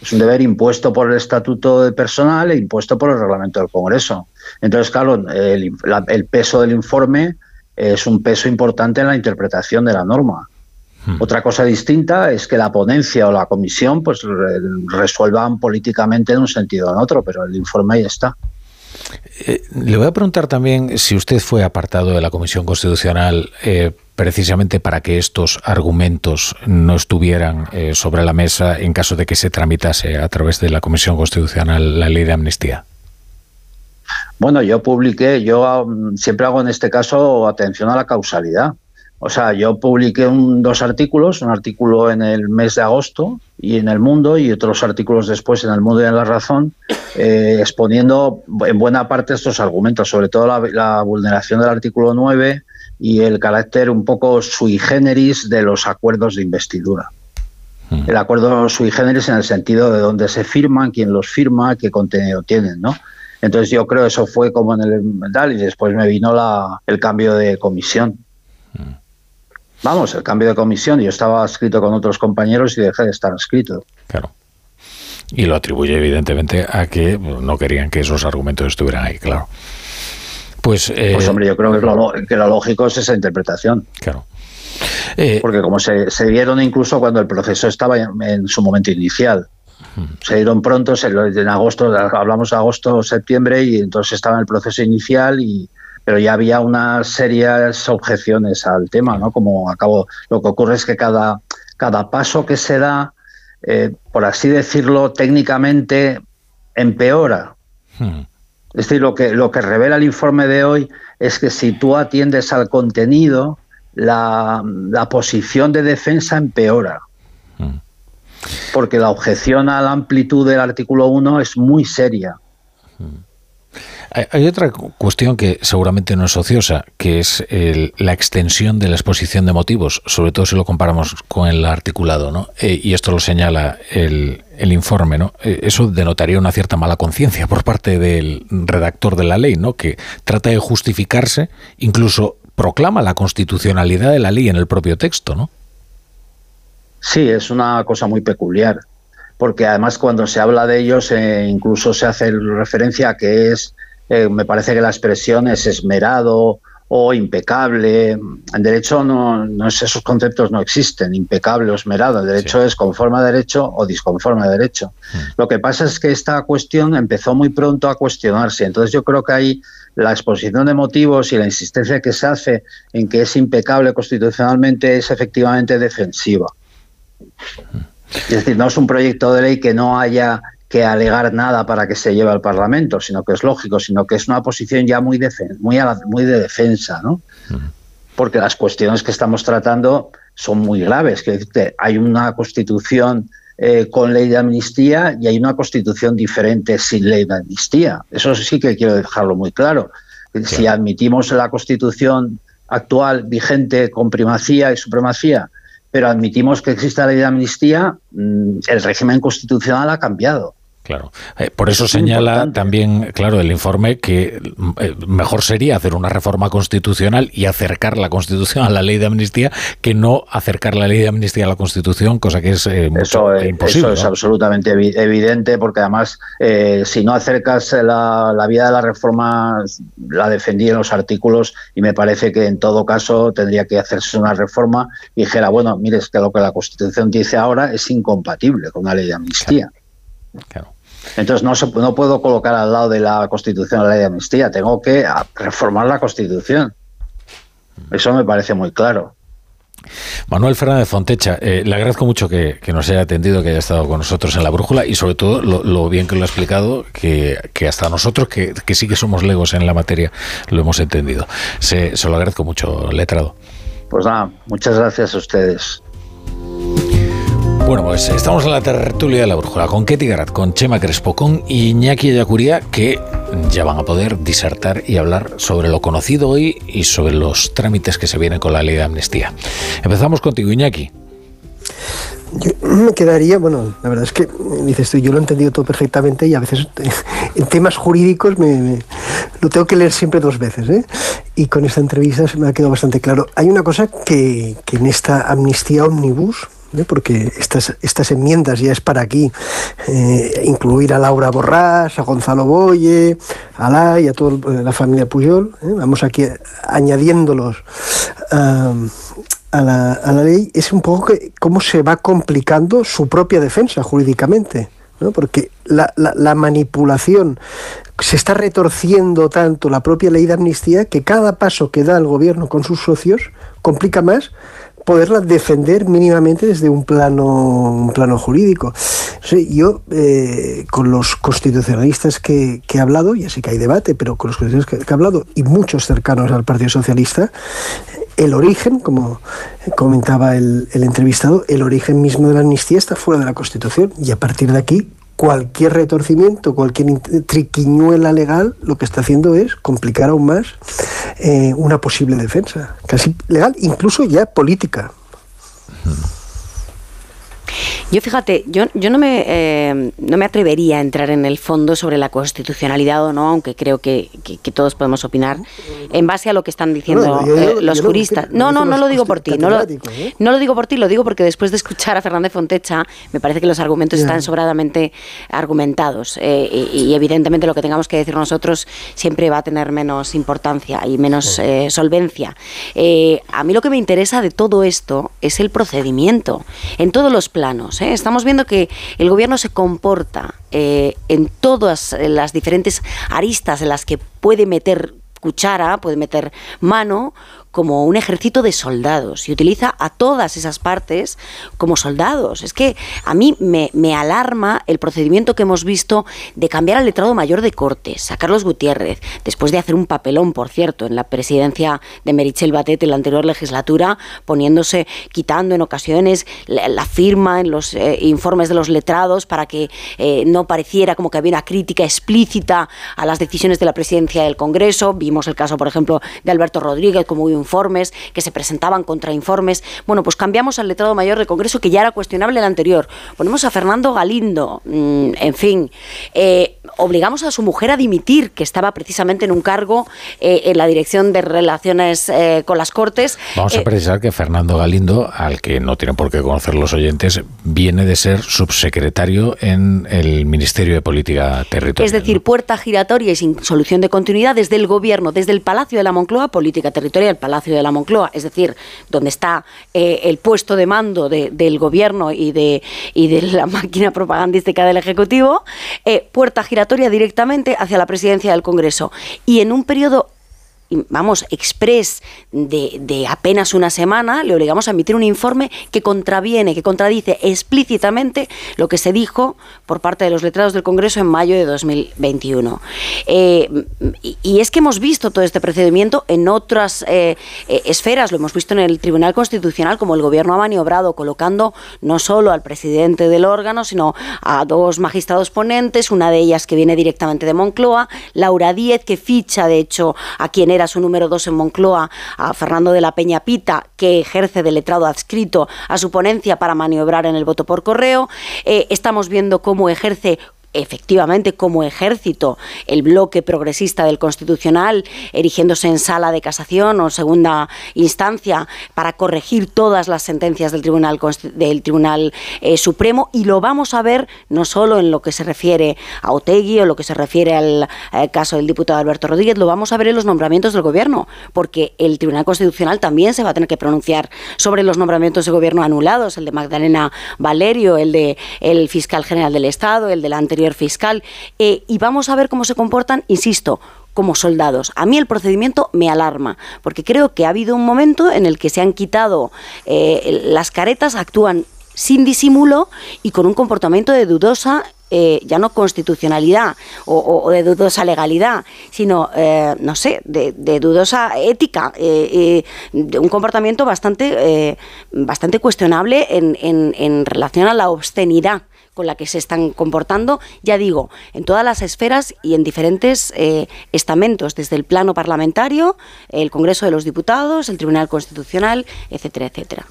Es un deber impuesto por el estatuto de personal e impuesto por el reglamento del Congreso. Entonces, claro, el, el peso del informe es un peso importante en la interpretación de la norma. Hmm. Otra cosa distinta es que la ponencia o la comisión pues resuelvan políticamente en un sentido o en otro, pero el informe ahí está. Eh, le voy a preguntar también si usted fue apartado de la Comisión Constitucional eh, precisamente para que estos argumentos no estuvieran eh, sobre la mesa en caso de que se tramitase a través de la Comisión Constitucional la ley de amnistía. Bueno, yo publiqué, yo mm, siempre hago en este caso atención a la causalidad. O sea, yo publiqué dos artículos, un artículo en el mes de agosto y en El Mundo y otros artículos después en El Mundo y en La Razón, eh, exponiendo en buena parte estos argumentos, sobre todo la, vulneración del artículo 9 y el carácter un poco sui generis de los acuerdos de investidura. Hmm. El acuerdo sui generis en el sentido de dónde se firman, quién los firma, qué contenido tienen, ¿no? Entonces yo creo que eso fue como en el tal y después me vino la, el cambio de comisión. Vamos, el cambio de comisión, yo estaba escrito con otros compañeros y dejé de estar escrito. Claro. Y lo atribuye evidentemente a que no querían que esos argumentos estuvieran ahí, claro. Pues, eh, pues hombre, yo creo que lo, que lo lógico es esa interpretación. Claro. Eh, Porque como se, se, dieron incluso cuando el proceso estaba en, su momento inicial. Se dieron pronto, en agosto, hablamos de agosto o septiembre, y entonces estaba en el proceso inicial y, pero ya había unas serias objeciones al tema, ¿no? Como acabo, lo que ocurre es que cada, cada paso que se da, eh, por así decirlo, técnicamente empeora. Hmm. Es decir, lo que, lo que revela el informe de hoy es que si tú atiendes al contenido, la, posición de defensa empeora. Hmm. Porque la objeción a la amplitud del artículo 1 es muy seria. Hmm. Hay otra cuestión que seguramente no es ociosa, que es la extensión de la exposición de motivos, sobre todo si lo comparamos con el articulado, ¿no? Eh, y esto lo señala el, informe, ¿no? Eh, eso denotaría una cierta mala conciencia por parte del redactor de la ley, ¿no? Que trata de justificarse, incluso proclama la constitucionalidad de la ley en el propio texto, ¿no? Sí, es una cosa muy peculiar, porque además cuando se habla de ellos eh, incluso se hace referencia a que es eh, me parece que la expresión es esmerado o impecable. En derecho no, no esos conceptos no existen, impecable o esmerado. El derecho es conforme a derecho o disconforme a derecho. Hmm. Lo que pasa es que esta cuestión empezó muy pronto a cuestionarse. Entonces yo creo que ahí la exposición de motivos y la insistencia que se hace en que es impecable constitucionalmente es efectivamente defensiva. Hmm. Es decir, no es un proyecto de ley que no haya que alegar nada para que se lleve al Parlamento, sino que es lógico, sino que es una posición ya muy, muy, muy de defensa, ¿no? Porque las cuestiones que estamos tratando son muy graves. Que hay una constitución eh, con ley de amnistía y hay una constitución diferente sin ley de amnistía. Eso sí que quiero dejarlo muy claro. Si admitimos la constitución actual vigente con primacía y supremacía, pero admitimos que exista la ley de amnistía, mm, el régimen constitucional ha cambiado. Claro. Eh, por eso señala también, claro, el informe que eh, mejor sería hacer una reforma constitucional y acercar la Constitución a la ley de amnistía que no acercar la ley de amnistía a la Constitución, cosa que es eh, eso, imposible. Eso es absolutamente evidente porque además si no acercas la, la vía de la reforma, la defendí en los artículos y me parece que en todo caso tendría que hacerse una reforma y dijera, bueno, mire, es que lo que la Constitución dice ahora es incompatible con la ley de amnistía. Entonces no, se, no puedo colocar al lado de la Constitución la ley de amnistía, tengo que reformar la Constitución. Eso me parece muy claro. Manuel Fernández Fontecha, eh, le agradezco mucho que, nos haya atendido, que haya estado con nosotros en la brújula y sobre todo lo, bien que lo ha explicado, que, hasta nosotros, que, sí que somos legos en la materia, lo hemos entendido. Se, se lo agradezco mucho, letrado. Pues nada, muchas gracias a ustedes. Bueno, pues estamos en la tertulia de la brújula con Ketty Garat, con Chema Crespo, con Iñaki Ayacuría, que ya van a poder disertar y hablar sobre lo conocido hoy y sobre los trámites que se vienen con la ley de amnistía. Empezamos contigo, Iñaki. Yo me quedaría, bueno, la verdad es que dices tú, yo lo he entendido todo perfectamente y a veces en temas jurídicos me, lo tengo que leer siempre dos veces. ¿eh? Y con esta entrevista se me ha quedado bastante claro. Hay una cosa que, que en esta amnistía omnibus, ¿eh? porque estas, estas enmiendas ya es para aquí, eh, incluir a Laura Borrás, a Gonzalo Boye, a la y a toda la familia Puyol, ¿eh? vamos aquí añadiéndolos a, la, a, la, ley, es un poco que, cómo se va complicando su propia defensa jurídicamente. ¿no? porque la, la, la, manipulación se está retorciendo tanto la propia ley de amnistía que cada paso que da el gobierno con sus socios complica más poderla defender mínimamente desde un plano, un plano jurídico. yo, eh, con los constitucionalistas que, he hablado, ya sé que hay debate, pero con los constitucionalistas que, he hablado, y muchos cercanos al Partido Socialista, el origen, como comentaba el, el entrevistado, el origen mismo de la amnistía está fuera de la Constitución, y a partir de aquí cualquier retorcimiento, cualquier triquiñuela legal, lo que está haciendo es complicar aún más eh, una posible defensa, casi legal, incluso ya política. Yo fíjate, yo, yo no, me, eh, no me atrevería a entrar en el fondo sobre la constitucionalidad o no, aunque creo que, todos podemos opinar, en base a lo que están diciendo eh, los juristas. No, no, no lo digo por ti, no lo, ¿eh? no lo digo por ti, lo digo porque después de escuchar a Fernández Fontecha, me parece que los argumentos están sobradamente argumentados y, evidentemente lo que tengamos que decir nosotros siempre va a tener menos importancia y menos solvencia. a mí lo que me interesa de todo esto es el procedimiento, en todos los planos. ¿Eh? Estamos viendo que el gobierno se comporta eh, en todas las diferentes aristas en las que puede meter cuchara, puede meter mano, como un ejército de soldados y utiliza a todas esas partes como soldados. Es que a mí me, alarma el procedimiento que hemos visto de cambiar al letrado mayor de Cortes, a Carlos Gutiérrez, después de hacer un papelón, por cierto, en la presidencia de Merichel Batet en la anterior legislatura, poniéndose, quitando en ocasiones la, firma en los eh, informes de los letrados para que eh, no pareciera como que había una crítica explícita a las decisiones de la presidencia del Congreso. Vimos el caso, por ejemplo, de Alberto Rodríguez como un informes, que se presentaban contrainformes. Bueno, pues cambiamos al letrado mayor del Congreso, que ya era cuestionable el anterior. Ponemos a Fernando Galindo, mm, en fin. Eh, obligamos a su mujer a dimitir, que estaba precisamente en un cargo eh, en la dirección de relaciones eh, con las Cortes. Vamos a precisar que Fernando Galindo, al que no tienen por qué conocer los oyentes, viene de ser subsecretario en el Ministerio de Política Territorial. Es decir, puerta giratoria y sin solución de continuidad desde el Gobierno, desde el Palacio de la Moncloa, Política Territorial, Palacio de la Moncloa, es decir, donde está eh, el puesto de mando del gobierno y de, y de la máquina propagandística del Ejecutivo, eh, puerta giratoria directamente hacia la presidencia del Congreso. Y en un periodo vamos, express de, apenas una semana, le obligamos a emitir un informe que contraviene, que contradice explícitamente lo que se dijo por parte de los letrados del Congreso en mayo de 2021. Eh, y, es que hemos visto todo este procedimiento en otras eh, eh, esferas, lo hemos visto en el Tribunal Constitucional, como el Gobierno ha maniobrado, colocando no solo al presidente del órgano, sino a dos magistrados ponentes, una de ellas que viene directamente de Moncloa, Laura Díez, que ficha, de hecho, a quien era su número dos en Moncloa, a Fernando de la Peña Pita, que ejerce de letrado adscrito a su ponencia para maniobrar en el voto por correo. estamos viendo cómo ejerce efectivamente como ejército el bloque progresista del Constitucional, erigiéndose en sala de casación o segunda instancia para corregir todas las sentencias del Tribunal, del Tribunal eh, Supremo. Y lo vamos a ver no solo en lo que se refiere a Otegui o lo que se refiere al caso del diputado Alberto Rodríguez, lo vamos a ver en los nombramientos del Gobierno, porque el Tribunal Constitucional también se va a tener que pronunciar sobre los nombramientos de Gobierno anulados, el de Magdalena Valerio, el de el fiscal general del Estado, el del anterior fiscal, eh, y vamos a ver cómo se comportan, insisto, como soldados. A mí el procedimiento me alarma, porque creo que ha habido un momento en el que se han quitado eh, las caretas, actúan sin disimulo y con un comportamiento de dudosa eh, ya no constitucionalidad o, de dudosa legalidad, sino, no sé, de, dudosa ética, de un comportamiento bastante, bastante cuestionable en, en relación a la obscenidad con la que se están comportando, ya digo, en todas las esferas y en diferentes eh, estamentos, desde el plano parlamentario, el Congreso de los Diputados, el Tribunal Constitucional, etcétera, etcétera.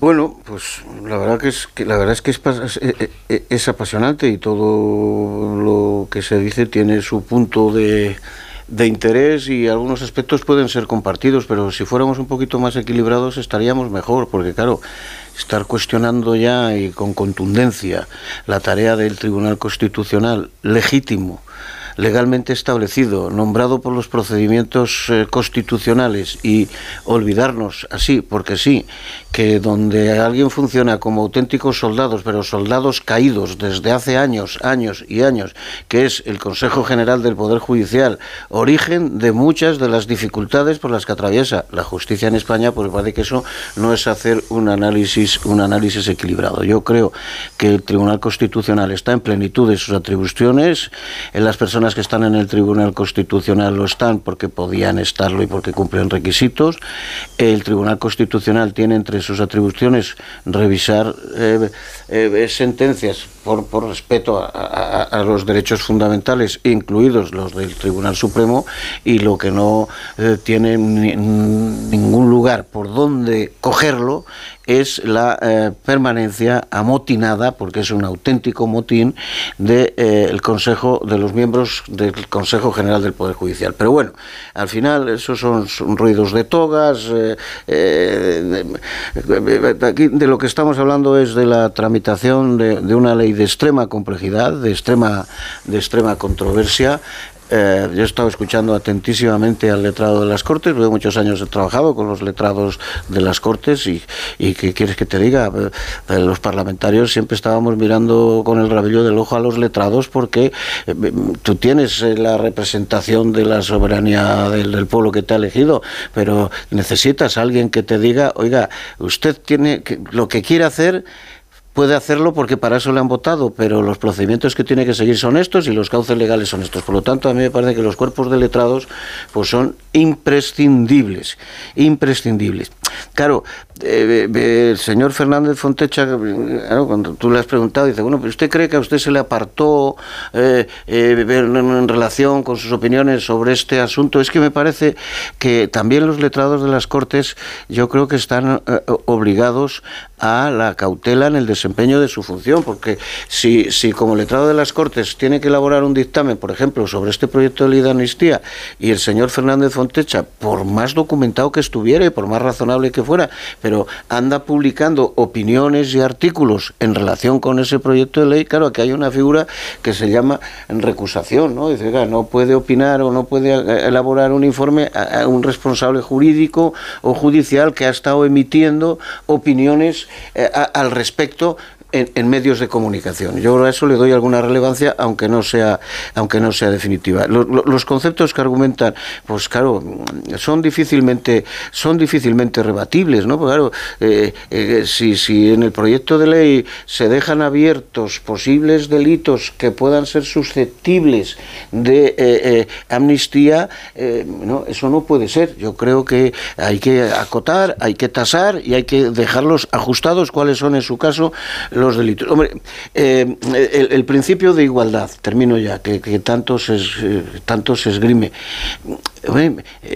Bueno, pues la verdad que es que la verdad es que es, eh, eh, es, apasionante y todo lo que se dice tiene su punto de, de interés y algunos aspectos pueden ser compartidos, pero si fuéramos un poquito más equilibrados estaríamos mejor, porque claro, estar cuestionando ya y con contundencia la tarea del Tribunal Constitucional legítimo legalmente establecido, nombrado por los procedimientos eh, constitucionales y olvidarnos así, porque sí, que donde alguien funciona como auténticos soldados, pero soldados caídos desde hace años, años y años, que es el Consejo General del Poder Judicial, origen de muchas de las dificultades por las que atraviesa la justicia en España, pues parece que eso no es hacer un análisis, un análisis equilibrado. Yo creo que el Tribunal Constitucional está en plenitud de sus atribuciones, en las personas que están en el Tribunal Constitucional lo están porque podían estarlo y porque cumplen requisitos. El Tribunal Constitucional tiene entre sus atribuciones revisar eh, eh, sentencias por, por respeto a, los derechos fundamentales, incluidos los del Tribunal Supremo, y lo que no eh, tiene ningún lugar por donde cogerlo es la eh, permanencia amotinada, porque es un auténtico motín, de, eh, Consejo, de los miembros del Consejo General del Poder Judicial. Pero bueno, al final esos son, ruidos de togas. Eh, aquí de lo que estamos hablando es de la tramitación de, de una ley de extrema complejidad, de extrema, de extrema controversia, eh, yo he estado escuchando atentísimamente al letrado de las Cortes, luego muchos años he trabajado con los letrados de las Cortes y, y ¿qué quieres que te diga? Eh, eh, los parlamentarios siempre estábamos mirando con el rabillo del ojo a los letrados porque tú tienes la representación de la soberanía del, del, pueblo que te ha elegido, pero necesitas a alguien que te diga, oiga, usted tiene que, lo que quiere hacer puede hacerlo porque para eso le han votado, pero los procedimientos que tiene que seguir son estos y los cauces legales son estos. Por lo tanto, a mí me parece que los cuerpos de letrados pues son imprescindibles, imprescindibles. Claro, eh, eh, el señor Fernández Fontecha, cuando tú le has preguntado, dice, bueno, pero ¿usted cree que a usted se le apartó eh, en, relación con sus opiniones sobre este asunto? Es que me parece que también los letrados de las Cortes yo creo que están obligados a la cautela en el desempeño de su función, porque si, si como letrado de las Cortes tiene que elaborar un dictamen, por ejemplo, sobre este proyecto de ley de amnistía, y el señor Fernández Fontecha, por más documentado que estuviera y por más razonable que fuera, pero anda publicando opiniones y artículos en relación con ese proyecto de ley, claro, aquí hay una figura que se llama recusación, ¿no? Dice, no puede opinar o no puede eh, elaborar un informe a un responsable jurídico o judicial que ha estado emitiendo opiniones eh, al respecto en, medios de comunicación. Yo a eso le doy alguna relevancia, aunque no sea, aunque no sea definitiva. Los, conceptos que argumentan, pues claro, son difícilmente, son difícilmente rebatibles, ¿no? Pues claro, eh, eh, si, si en el proyecto de ley se dejan abiertos posibles delitos que puedan ser susceptibles de eh, amnistía, no, eso no puede ser. Yo creo que hay que acotar, hay que tasar y hay que dejarlos ajustados cuáles son en su caso los delitos. Hombre, eh, el, principio de igualdad, termino ya, que, tanto, se, eh, tanto se esgrime.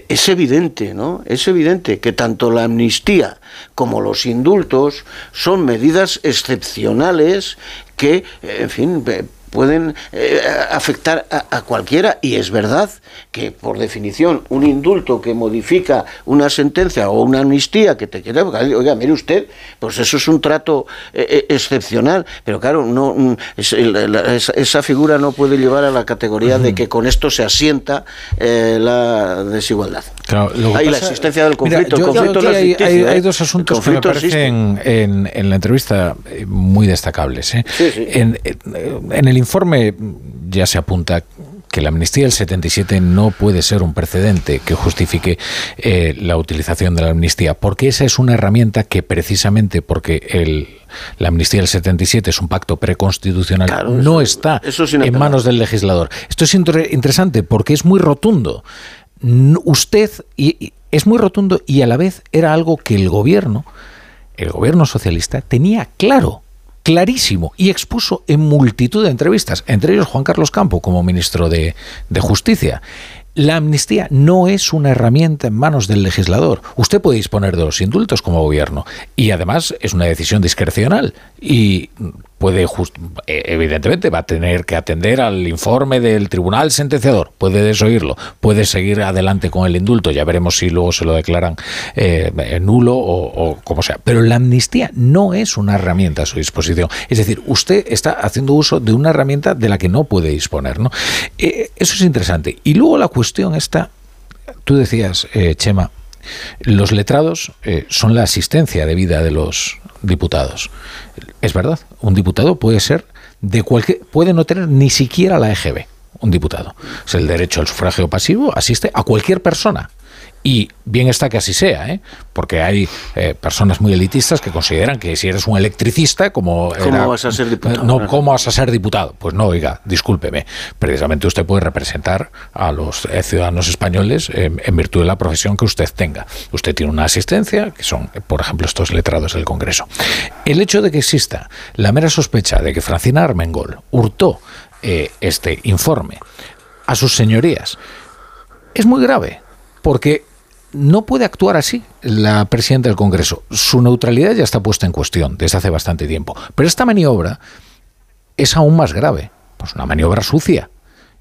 es evidente, ¿no? Es evidente que tanto la amnistía como los indultos son medidas excepcionales que, en fin, pueden eh, afectar a, cualquiera y es verdad que por definición un indulto que modifica una sentencia o una amnistía que te queda, oiga, mire usted, pues eso es un trato eh, eh, excepcional, pero claro, no mm, esa figura no puede llevar a la categoría de que con esto se asienta la desigualdad. hay la existencia del conflicto. hay, dos asuntos que me parecen en, la entrevista muy destacables. En, en el informe ya se apunta que la amnistía del 77 no puede ser un precedente que justifique eh, la utilización de la amnistía, porque esa es una herramienta que precisamente porque el, la amnistía del 77 es un pacto preconstitucional, no está en manos del legislador. Esto es interesante porque es muy rotundo. Usted y, es muy rotundo y a la vez era algo que el gobierno, el gobierno socialista, tenía claro clarísimo y expuso en multitud de entrevistas, entre ellos Juan Carlos Campo como ministro de, Justicia. La amnistía no es una herramienta en manos del legislador. Usted puede disponer de los indultos como gobierno y además es una decisión discrecional y puede eh, evidentemente va a tener que atender al informe del tribunal sentenciador, puede desoírlo, puede seguir adelante con el indulto, ya veremos si luego se lo declaran eh, nulo o, como sea. Pero la amnistía no es una herramienta a su disposición. Es decir, usted está haciendo uso de una herramienta de la que no puede disponer. ¿no? Eh, eso es interesante. Y luego la cuestión está, tú decías, Chema, los letrados son la asistencia de vida de los diputados. Es verdad, un diputado puede ser de cualquier, puede no tener ni siquiera la EGB, un diputado. Es el derecho al sufragio pasivo, asiste a cualquier persona. Y bien está que así sea, ¿eh? porque hay eh, personas muy elitistas que consideran que si eres un electricista, como... ¿Cómo vas a ser diputado? No, ¿cómo vas a ser diputado? Pues no, oiga, discúlpeme. Precisamente usted puede representar a los eh, ciudadanos españoles en virtud de la profesión que usted tenga. Usted tiene una asistencia, que son, por ejemplo, estos letrados del Congreso. El hecho de que exista la mera sospecha de que Francina Armengol hurtó este informe a sus señorías es muy grave, porque no puede actuar así la presidenta del Congreso. Su neutralidad ya está puesta en cuestión desde hace bastante tiempo. Pero esta maniobra es aún más grave. Pues una maniobra sucia.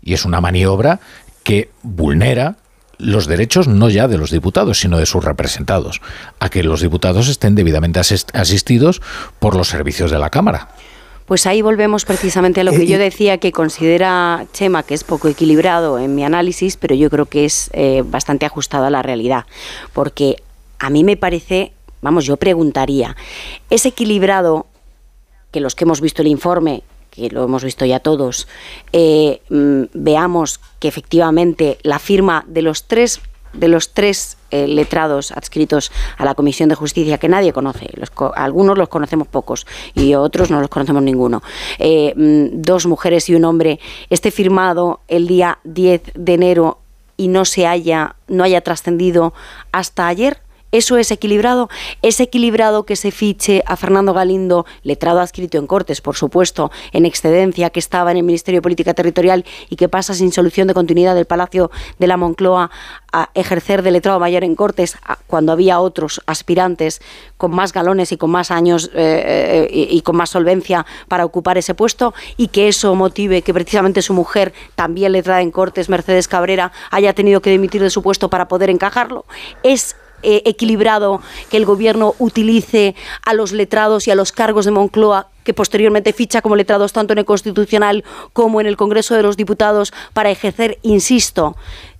Y es una maniobra que vulnera los derechos no ya de los diputados, sino de sus representados, a que los diputados estén debidamente asistidos por los servicios de la Cámara. Pues ahí volvemos precisamente a lo que yo decía, que considera Chema que es poco equilibrado en mi análisis, pero yo creo que es eh, bastante ajustado a la realidad. Porque a mí me parece, vamos, yo preguntaría, ¿es equilibrado que los que hemos visto el informe que lo hemos visto ya todos, eh, mm, veamos que efectivamente la firma de los tres de los tres eh, letrados adscritos a la Comisión de Justicia que nadie conoce. algunos los conocemos pocos y otros no los conocemos ninguno. Eh, mm, dos mujeres y un hombre. Esté firmado el día 10 de enero y no se haya, no haya trascendido hasta ayer. ¿Eso es equilibrado? ¿Es equilibrado que se fiche a Fernando Galindo, letrado adscrito en Cortes, por supuesto, en excedencia, que estaba en el Ministerio de Política Territorial y que pasa sin solución de continuidad del Palacio de la Moncloa a ejercer de letrado mayor en Cortes cuando había otros aspirantes con más galones y con más años eh, eh, y, con más solvencia para ocupar ese puesto y que eso motive que precisamente su mujer, también letrada en Cortes, Mercedes Cabrera, haya tenido que dimitir de su puesto para poder encajarlo? ¿Es eh, equilibrado que el gobierno utilice a los letrados y a los cargos de Moncloa que posteriormente ficha como letrados tanto en el Constitucional como en el Congreso de los Diputados para ejercer, insisto,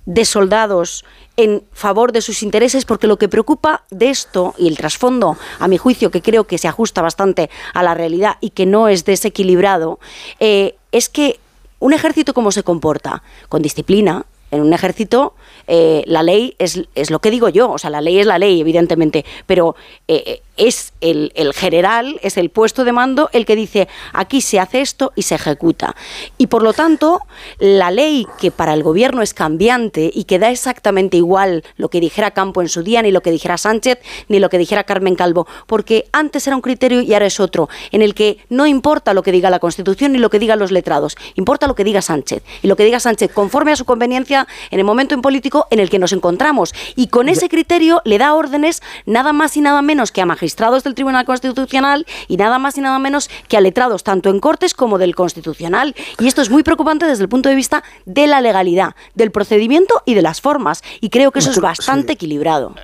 de soldados en favor de sus intereses, porque lo que preocupa de esto y el trasfondo, a mi juicio, que creo que se ajusta bastante a la realidad y que no es desequilibrado, eh, es que un ejército cómo se comporta, con disciplina, en un ejército eh, la ley es, es, lo que digo yo, o sea, la ley es la ley, evidentemente, pero eh, es el, general, es el puesto de mando el que dice aquí se hace esto y se ejecuta. Y por lo tanto, la ley que para el gobierno es cambiante y que da exactamente igual lo que dijera Campo en su día, ni lo que dijera Sánchez, ni lo que dijera Carmen Calvo, porque antes era un criterio y ahora es otro, en el que no importa lo que diga la Constitución ni lo que digan los letrados, importa lo que diga Sánchez. Y lo que diga Sánchez conforme a su conveniencia en el momento en político en el que nos encontramos. Y con ese criterio le da órdenes nada más y nada menos que a magistrados del Tribunal Constitucional y nada más y nada menos que a letrados tanto en Cortes como del Constitucional. Y esto es muy preocupante desde el punto de vista de la legalidad, del procedimiento y de las formas. Y creo que eso es bastante equilibrado.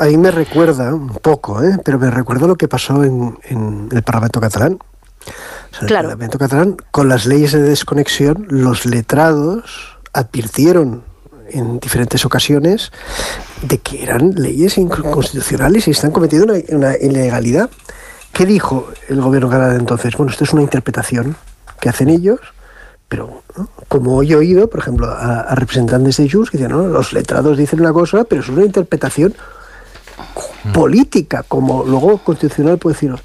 ahí me recuerda un poco, ¿eh? pero me recuerda lo que pasó en, el Parlamento catalán. El Parlamento catalán, con las leyes de desconexión, los letrados advirtieron en diferentes ocasiones de que eran leyes inconstitucionales y están cometiendo una, ilegalidad. ¿Qué dijo el gobierno catalán entonces? Bueno, esto es una interpretación que hacen ellos, pero como he oído, por ejemplo, a, representantes de Junts que dicen, los letrados dicen una cosa, pero es una interpretación política, como luego constitucional puede decirnos.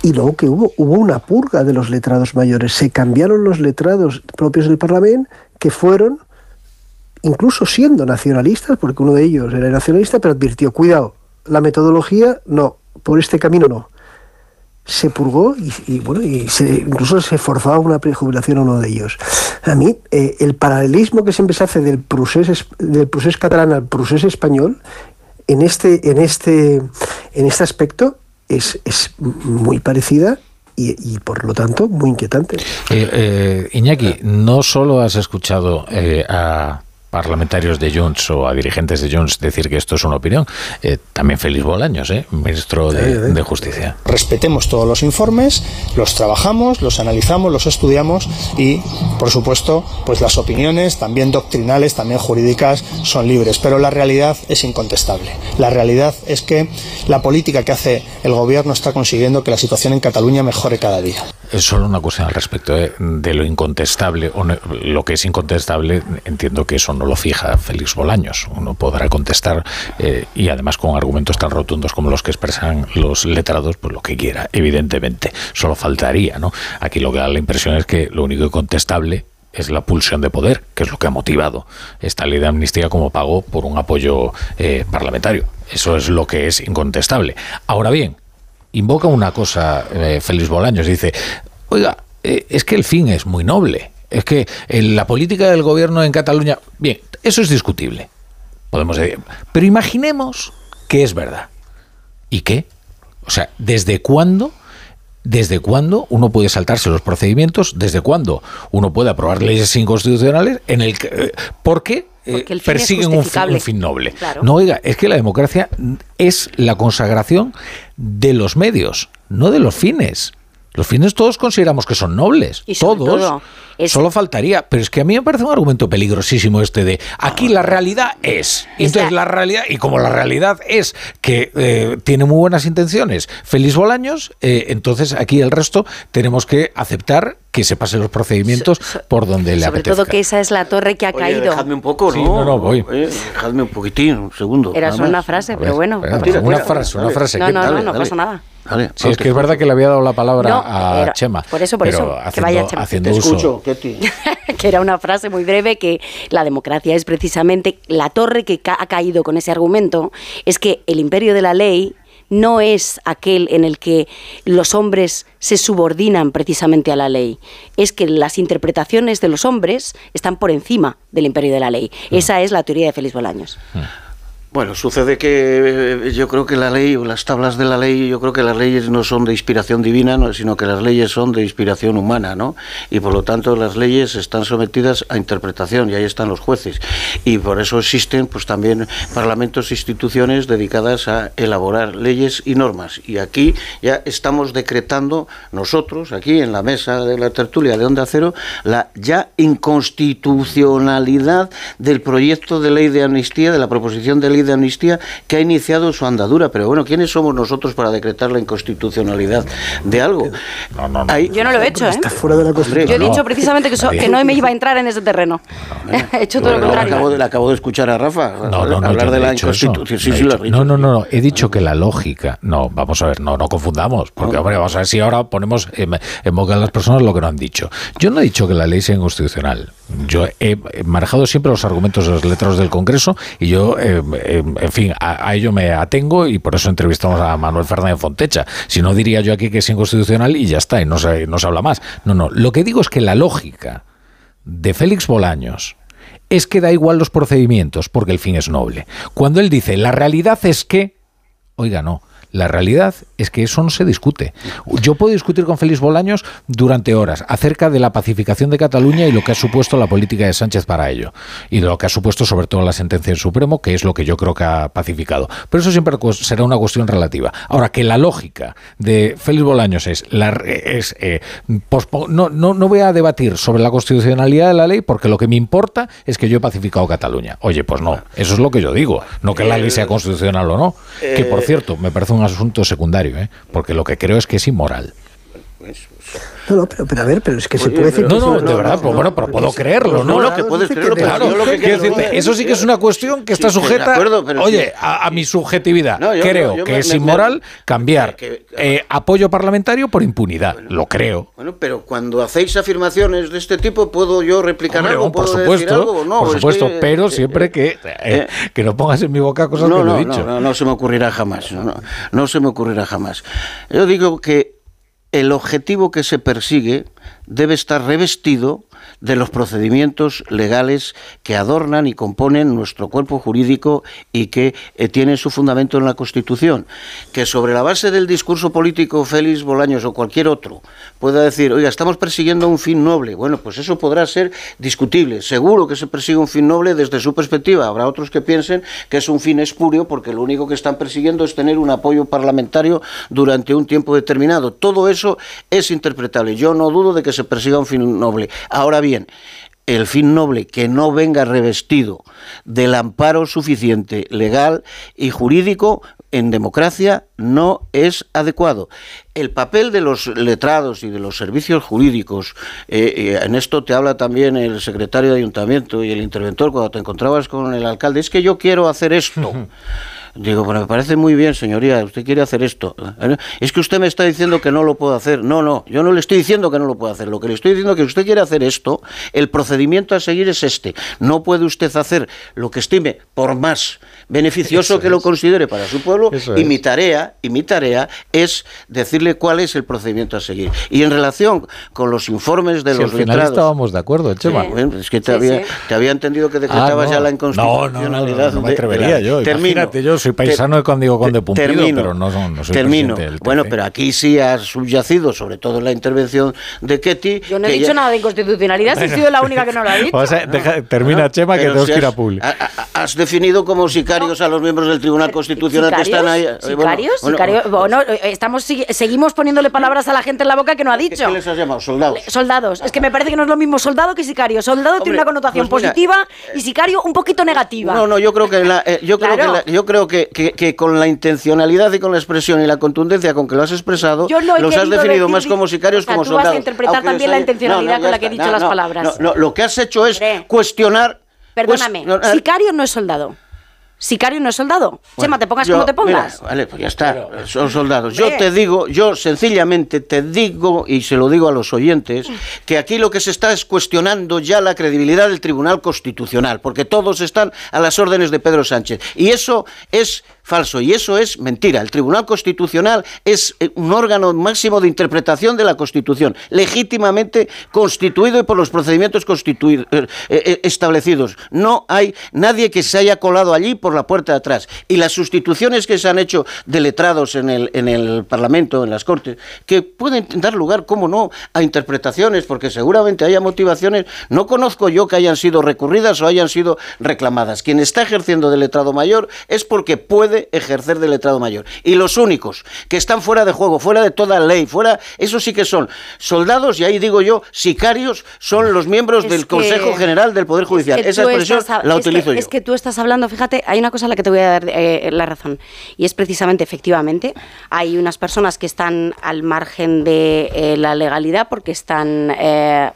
Y luego que hubo, hubo una purga de los letrados mayores. Se cambiaron los letrados propios del Parlamento que fueron incluso siendo nacionalistas, porque uno de ellos era nacionalista, pero advirtió, cuidado, la metodología no, por este camino no. Se purgó y, bueno, y se, incluso se forzaba una prejubilación a uno de ellos. A mí, eh, el paralelismo que siempre se hace del procés, del procés catalán al procés español, en este, en este, en este aspecto, es, es muy parecida y, por lo tanto muy inquietante. Eh, eh, Iñaki, no solo has escuchado a parlamentarios de Junts o a dirigentes de Junts decir que esto es una opinión. Eh, también Félix Bolaños, eh, ministro de, Justicia. Respetemos todos los informes, los trabajamos, los analizamos, los estudiamos y, por supuesto, pues las opiniones, también doctrinales, también jurídicas, son libres. Pero la realidad es incontestable. La realidad es que la política que hace el gobierno está consiguiendo que la situación en Cataluña mejore cada día. Es solo una cuestión al respecto eh, de lo incontestable o lo que es incontestable. Entiendo que eso no lo fija Félix Bolaños. Uno podrá contestar eh, y además con argumentos tan rotundos como los que expresan los letrados, pues lo que quiera, evidentemente. Solo faltaría, ¿no? Aquí lo que da la impresión es que lo único incontestable es la pulsión de poder, que es lo que ha motivado esta ley de amnistía como pago por un apoyo eh, parlamentario. Eso es lo que es incontestable. Ahora bien, invoca una cosa eh, Félix Bolaños, dice, oiga, es que el fin es muy noble. Es que la política del gobierno en Cataluña, bien, eso es discutible. Podemos decir, pero imaginemos que es verdad. ¿Y qué? O sea, ¿desde cuándo? ¿Desde cuándo uno puede saltarse los procedimientos? ¿Desde cuándo uno puede aprobar leyes inconstitucionales en el que, eh, ¿por qué? Eh, persiguen un fin, noble. No, oiga, es que la democracia es la consagración de los medios, no de los fines. Los fines todos consideramos que son nobles. todos. Solo faltaría. Pero es que a mí me parece un argumento peligrosísimo este de aquí la realidad es. entonces la realidad, y como la realidad es que eh, tiene muy buenas intenciones Félix Bolaños, eh, entonces aquí el resto tenemos que aceptar que se pasen los procedimientos por donde le Sobre todo que esa es la torre que ha caído. Dejadme un poco, ¿no? no, no, voy. dejadme un poquitín, un segundo. Era solo una frase, pero bueno. una frase, una frase. No, no, no, no pasa nada. Sí, es que es verdad que le había dado la palabra a Chema. Por eso, por eso, que vaya Chema. Haciendo uso, que era una frase muy breve que la democracia es precisamente la torre que ha caído con ese argumento, es que el imperio de la ley no es aquel en el que los hombres se subordinan precisamente a la ley, es que las interpretaciones de los hombres están por encima del imperio de la ley. Mm. Esa es la teoría de Félix Bolaños. Bueno, sucede que eh, yo creo que la ley o las tablas de la ley, yo creo que las leyes no son de inspiración divina, sino que las leyes son de inspiración humana, ¿no? Y por lo tanto las leyes están sometidas a interpretación y ahí están los jueces. Y por eso existen pues también parlamentos e instituciones dedicadas a elaborar leyes y normas. Y aquí ya estamos decretando nosotros, aquí en la mesa de la tertulia de Onda Cero, la ya inconstitucionalidad del proyecto de ley de amnistía, de la proposición de ley de amnistía que ha iniciado su andadura. Pero bueno, ¿quiénes somos nosotros para decretar la inconstitucionalidad de algo? Yo no lo he hecho, ¿eh? fuera de la Yo he dicho precisamente que, que, no me iba a entrar en ese terreno. he hecho todo lo contrario. Acabo de, acabo de escuchar a Rafa hablar de la inconstitucionalidad. no, no, no, no, he dicho que la lógica. No, vamos a ver, no, no confundamos. Porque, hombre, vamos a ver si ahora ponemos en, boca de las personas lo que no han dicho. Yo no he dicho que la ley sea inconstitucional. Yo he manejado siempre los argumentos de los letras del Congreso y yo eh, en fin, a, ello me atengo y por eso entrevistamos a Manuel Fernández Fontecha. Si no, diría yo aquí que es inconstitucional y ya está, y no se, no se habla más. No, no, lo que digo es que la lógica de Félix Bolaños es que da igual los procedimientos porque el fin es noble. Cuando él dice, la realidad es que, oiga, no, la realidad es que eso no se discute. Yo puedo discutir con Félix Bolaños durante horas acerca de la pacificación de Cataluña y lo que ha supuesto la política de Sánchez para ello. Y de lo que ha supuesto sobre todo la sentencia del Supremo, que es lo que yo creo que ha pacificado. Pero eso siempre será una cuestión relativa. Ahora, que la lógica de Félix Bolaños es... La, es eh, no, no, no voy a debatir sobre la constitucionalidad de la ley porque lo que me importa es que yo he pacificado Cataluña. Oye, pues no. Eso es lo que yo digo. No que la ley sea constitucional o no. Que, por cierto, me parece un un asunto secundario, ¿eh? porque lo que creo es que es inmoral. No, no, pero, pero, a ver, pero es que se puede decir. No, no, de verdad, pues, bueno, pero puedo creerlo, ¿no? No, lo que puedes creerlo, claro. Lo que decirte, eso sí que es una cuestión que está sujeta, oye, a, mi subjetividad. creo que es inmoral cambiar eh, apoyo parlamentario por impunidad. lo creo. Bueno, pero cuando hacéis afirmaciones de este tipo, ¿puedo yo replicar algo? por supuesto, No, por supuesto, pero siempre que, eh, que no pongas en mi boca cosas que no he dicho. No, no, se me ocurrirá jamás. no se me ocurrirá jamás. Yo digo que el objetivo que se persigue debe estar revestido de los procedimientos legales que adornan y componen nuestro cuerpo jurídico y que eh, tienen su fundamento en la Constitución. Que sobre la base del discurso político Félix Bolaños o cualquier otro pueda decir, oiga, estamos persiguiendo un fin noble. Bueno, pues eso podrá ser discutible. Seguro que se persigue un fin noble desde su perspectiva. Habrá otros que piensen que es un fin espurio porque lo único que están persiguiendo es tener un apoyo parlamentario durante un tiempo determinado. Todo eso es interpretable. Yo no dudo de que se persiga un fin noble. Ahora bien, el fin noble que no venga revestido del amparo suficiente legal y jurídico en democracia no es adecuado. El papel de los letrados y de los servicios jurídicos, eh, eh, en esto te habla también el secretario de ayuntamiento y el interventor cuando te encontrabas con el alcalde, es que yo quiero hacer esto. Digo, bueno, me parece muy bien, señoría, usted quiere hacer esto. Es que usted me está diciendo que no lo puedo hacer. No, no, yo no le estoy diciendo que no lo puedo hacer. Lo que le estoy diciendo es que usted quiere hacer esto, el procedimiento a seguir es este. No puede usted hacer lo que estime, por más beneficioso que lo considere para su pueblo, y mi tarea, y mi tarea es decirle cuál es el procedimiento a seguir. Y en relación con los informes de los al final estábamos de acuerdo, Chema. es que te, había, te había entendido que decretabas ah, ya la inconstitucionalidad. No, no, me atrevería yo. Imagínate, yo soy paisano de Condigo Conde Pumpido, termino, pero no, no soy termino. Bueno, pero aquí sí ha subyacido, sobre todo en la intervención de Ketty. Yo no he dicho nada de inconstitucionalidad, he sido la única que no lo ha dicho. O sea, termina, Chema, que tenemos que ir a Puli. Has definido como sicarios a los miembros del Tribunal Constitucional que están ahí. Eh, ¿Sicarios? Bueno, eh, estamos, seguimos poniéndole palabras a la gente en la boca que no ha dicho. ¿Qué les has llamado? ¿Soldados? Soldados. Es que me parece que no es lo mismo soldado que sicario. Soldado tiene una connotación pues positiva y sicario un poquito negativa. No, no, yo creo que, eh, yo creo que, yo creo que, que, con la intencionalidad y con la expresión y la contundencia con que lo has expresado, los has definido más como sicarios como soldados. Tú vas a interpretar también la intencionalidad con la que he dicho las palabras. No, lo que has hecho es cuestionar... Perdóname, sicario no es soldado. Sicario no es soldado. Chema, te pongas como te pongas. vale, pues ya está. son soldados. Yo te digo, yo sencillamente te digo, y se lo digo a los oyentes, que aquí lo que se está es cuestionando ya la credibilidad del Tribunal Constitucional, porque todos están a las órdenes de Pedro Sánchez. Y eso es falso y eso es mentira. El Tribunal Constitucional es eh, un órgano máximo de interpretación de la Constitución, legítimamente constituido y por los procedimientos eh, eh, establecidos. No hay nadie que se haya colado allí por la puerta de atrás. Y las sustituciones que se han hecho de letrados en el, en el Parlamento, en las Cortes, que pueden dar lugar, cómo no, a interpretaciones, porque seguramente haya motivaciones, no conozco yo que hayan sido recurridas o hayan sido reclamadas. Quien está ejerciendo de letrado mayor es porque puede ejercer de letrado mayor. Y los únicos que están fuera de juego, fuera de toda ley, fuera, eso sí que son soldados, y ahí digo yo, sicarios, son los miembros del Consejo General del Poder Judicial. Esa expresión la utilizo yo. Es que tú estás hablando, fíjate, hay una cosa a la que te voy a dar eh, la razón, y es precisamente, efectivamente, hay unas personas que están al margen de eh, la legalidad porque están, eh,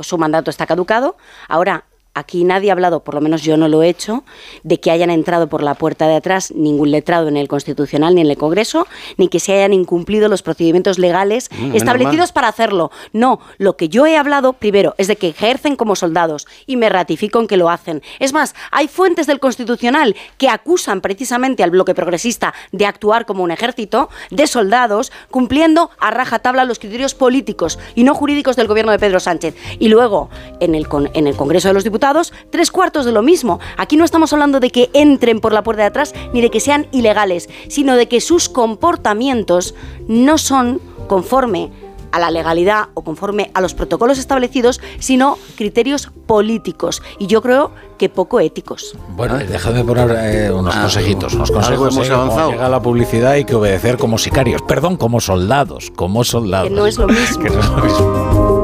su mandato está caducado. Ahora, Aquí nadie ha hablado, por lo menos yo no lo he hecho, de que hayan entrado por la puerta de atrás ningún letrado en el Constitucional ni en el Congreso, ni que se hayan incumplido los procedimientos legales mm, establecidos para hacerlo. No, lo que yo he hablado primero es de que ejercen como soldados y me ratifico en que lo hacen. Es más, hay fuentes del Constitucional que acusan precisamente al bloque progresista de actuar como un ejército de soldados cumpliendo a rajatabla los criterios políticos y no jurídicos del gobierno de Pedro Sánchez. Y luego, en el, en el Congreso de los Diputados, tres cuartos de lo mismo. Aquí no estamos hablando de que entren por la puerta de atrás ni de que sean ilegales, sino de que sus comportamientos no son conforme a la legalidad o conforme a los protocolos establecidos, sino criterios políticos y yo creo que poco éticos. Bueno, déjame poner eh, unos consejitos, unos consejos. Hemos avanzado. llega la publicidad hay que obedecer como sicarios, perdón, como soldados, como soldados. Que no es lo mismo. que no es lo mismo.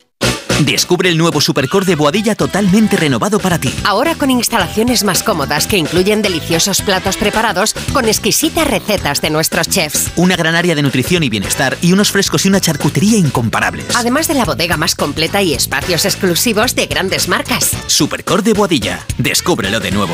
Descubre el nuevo Supercore de Boadilla totalmente renovado para ti. Ahora con instalaciones más cómodas que incluyen deliciosos platos preparados con exquisitas recetas de nuestros chefs. Una gran área de nutrición y bienestar y unos frescos y una charcutería incomparables. Además de la bodega más completa y espacios exclusivos de grandes marcas. Supercore de Boadilla. Descúbrelo de nuevo.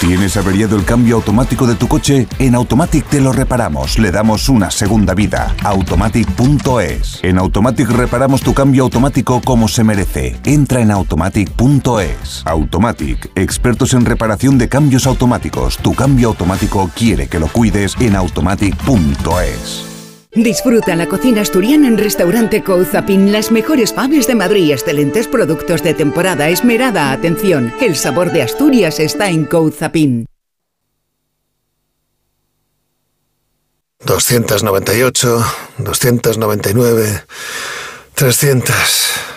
¿Tienes averiado el cambio automático de tu coche? En Automatic te lo reparamos, le damos una segunda vida. Automatic.es. En Automatic reparamos tu cambio automático como se merece. Entra en automatic.es. Automatic, expertos en reparación de cambios automáticos. Tu cambio automático quiere que lo cuides en automatic.es. Disfruta la cocina asturiana en Restaurante Couzapin, las mejores faves de Madrid, excelentes productos de temporada, esmerada atención. El sabor de Asturias está en Couzapin. 298, 299, 300.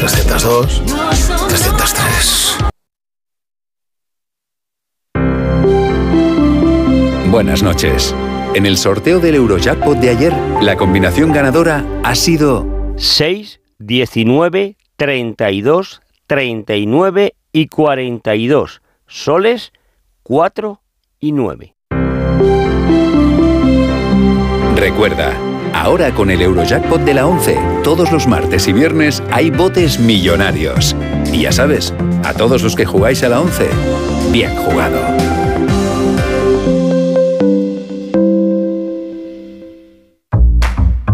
302, 303. Buenas noches. En el sorteo del Eurojackpot de ayer, la combinación ganadora ha sido 6, 19, 32, 39 y 42. Soles 4 y 9. Recuerda, ahora con el Eurojackpot de la 11, todos los martes y viernes hay botes millonarios. Y ya sabes, a todos los que jugáis a la 11, bien jugado.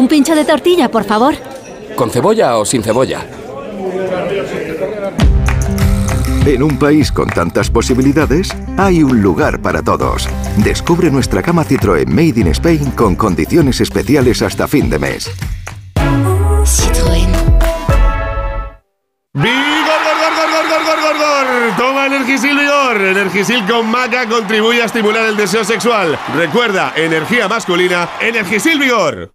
Un pincho de tortilla, por favor. ¿Con cebolla o sin cebolla? En un país con tantas posibilidades, hay un lugar para todos. Descubre nuestra cama Citroën Made in Spain con condiciones especiales hasta fin de mes. Citroën. ¡Vigor, gor, gor, gor, gor, gor, gor, gor! Toma Energisil Vigor. Energisil con maca contribuye a estimular el deseo sexual. Recuerda, energía masculina, Energisil Vigor.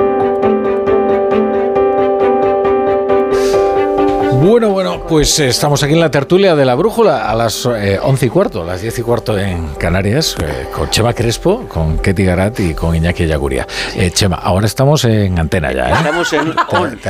Bueno, bueno, pues eh, estamos aquí en la tertulia de la brújula a las eh, once y cuarto, a las diez y cuarto en Canarias, eh, con Chema Crespo, con Ketty Garat y con Iñaki Yaguría. Chema, ahora estamos en antena ya, ¿eh? Estamos en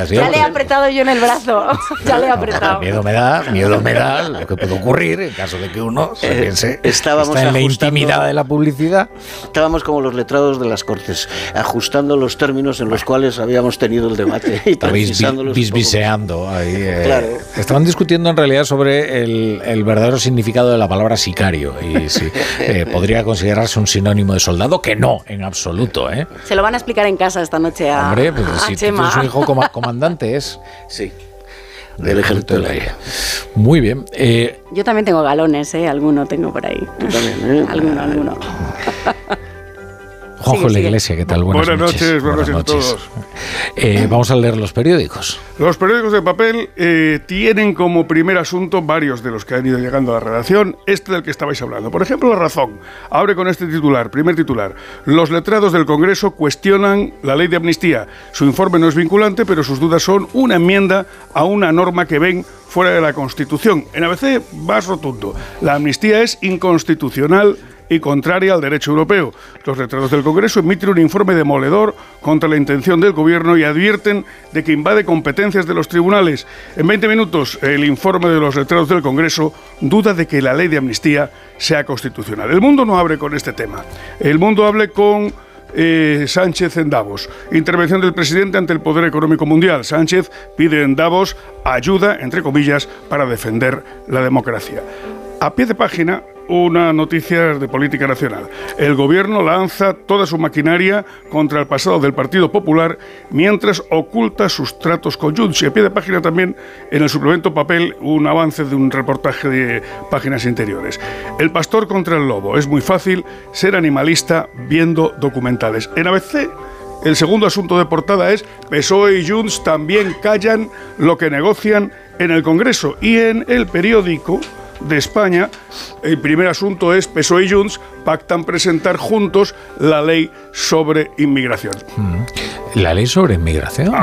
Ya le he apretado yo en el brazo. ya le he apretado. miedo me da, miedo me da lo que puede ocurrir en caso de que uno se piense estábamos está en la intimidad de la publicidad. Estábamos como los letrados de las Cortes, ajustando los términos en los cuales habíamos tenido el debate. Y Estabais bisbiseando ahí. Estaban discutiendo en realidad sobre el, verdadero significado de la palabra sicario y si eh, podría considerarse un sinónimo de soldado, que no, en absoluto. ¿eh? Se lo van a explicar en casa esta noche a, Hombre, pues, si Chema. su hijo comandante es. Sí. Del ejército del aire. Muy bien. Eh, Yo también tengo galones, ¿eh? Alguno tengo por ahí. Tú también, ¿eh? Alguno, alguno. Juanjo la Iglesia, ¿qué tal? Buenas, noches, buenas, noches a todos. Eh, vamos a leer los periódicos. Los periódicos de papel eh, tienen como primer asunto varios de los que han ido llegando a la redacción, este del que estabais hablando. Por ejemplo, La Razón abre con este titular, primer titular. Los letrados del Congreso cuestionan la ley de amnistía. Su informe no es vinculante, pero sus dudas son una enmienda a una norma que ven fuera de la Constitución. En ABC, más rotundo. La amnistía es inconstitucional y contraria al derecho europeo. Los letrados del Congreso emiten un informe demoledor contra la intención del Gobierno y advierten de que invade competencias de los tribunales. En 20 minutos, el informe de los letrados del Congreso duda de que la ley de amnistía sea constitucional. El mundo no abre con este tema. El mundo hable con... Eh, Sánchez en Davos. Intervención del presidente ante el poder económico mundial. Sánchez pide en Davos ayuda, entre comillas, para defender la democracia. A pie de página, una noticia de política nacional. El gobierno lanza toda su maquinaria contra el pasado del Partido Popular mientras oculta sus tratos con Junts. Y a pie de página también en el suplemento papel un avance de un reportaje de páginas interiores. El pastor contra el lobo. Es muy fácil ser animalista viendo documentales. En ABC el segundo asunto de portada es PSOE y Junts también callan lo que negocian en el Congreso y en el periódico de España, el primer asunto es PSOE y Junts pactan presentar juntos la ley sobre inmigración. Mm. La ley sobre inmigración.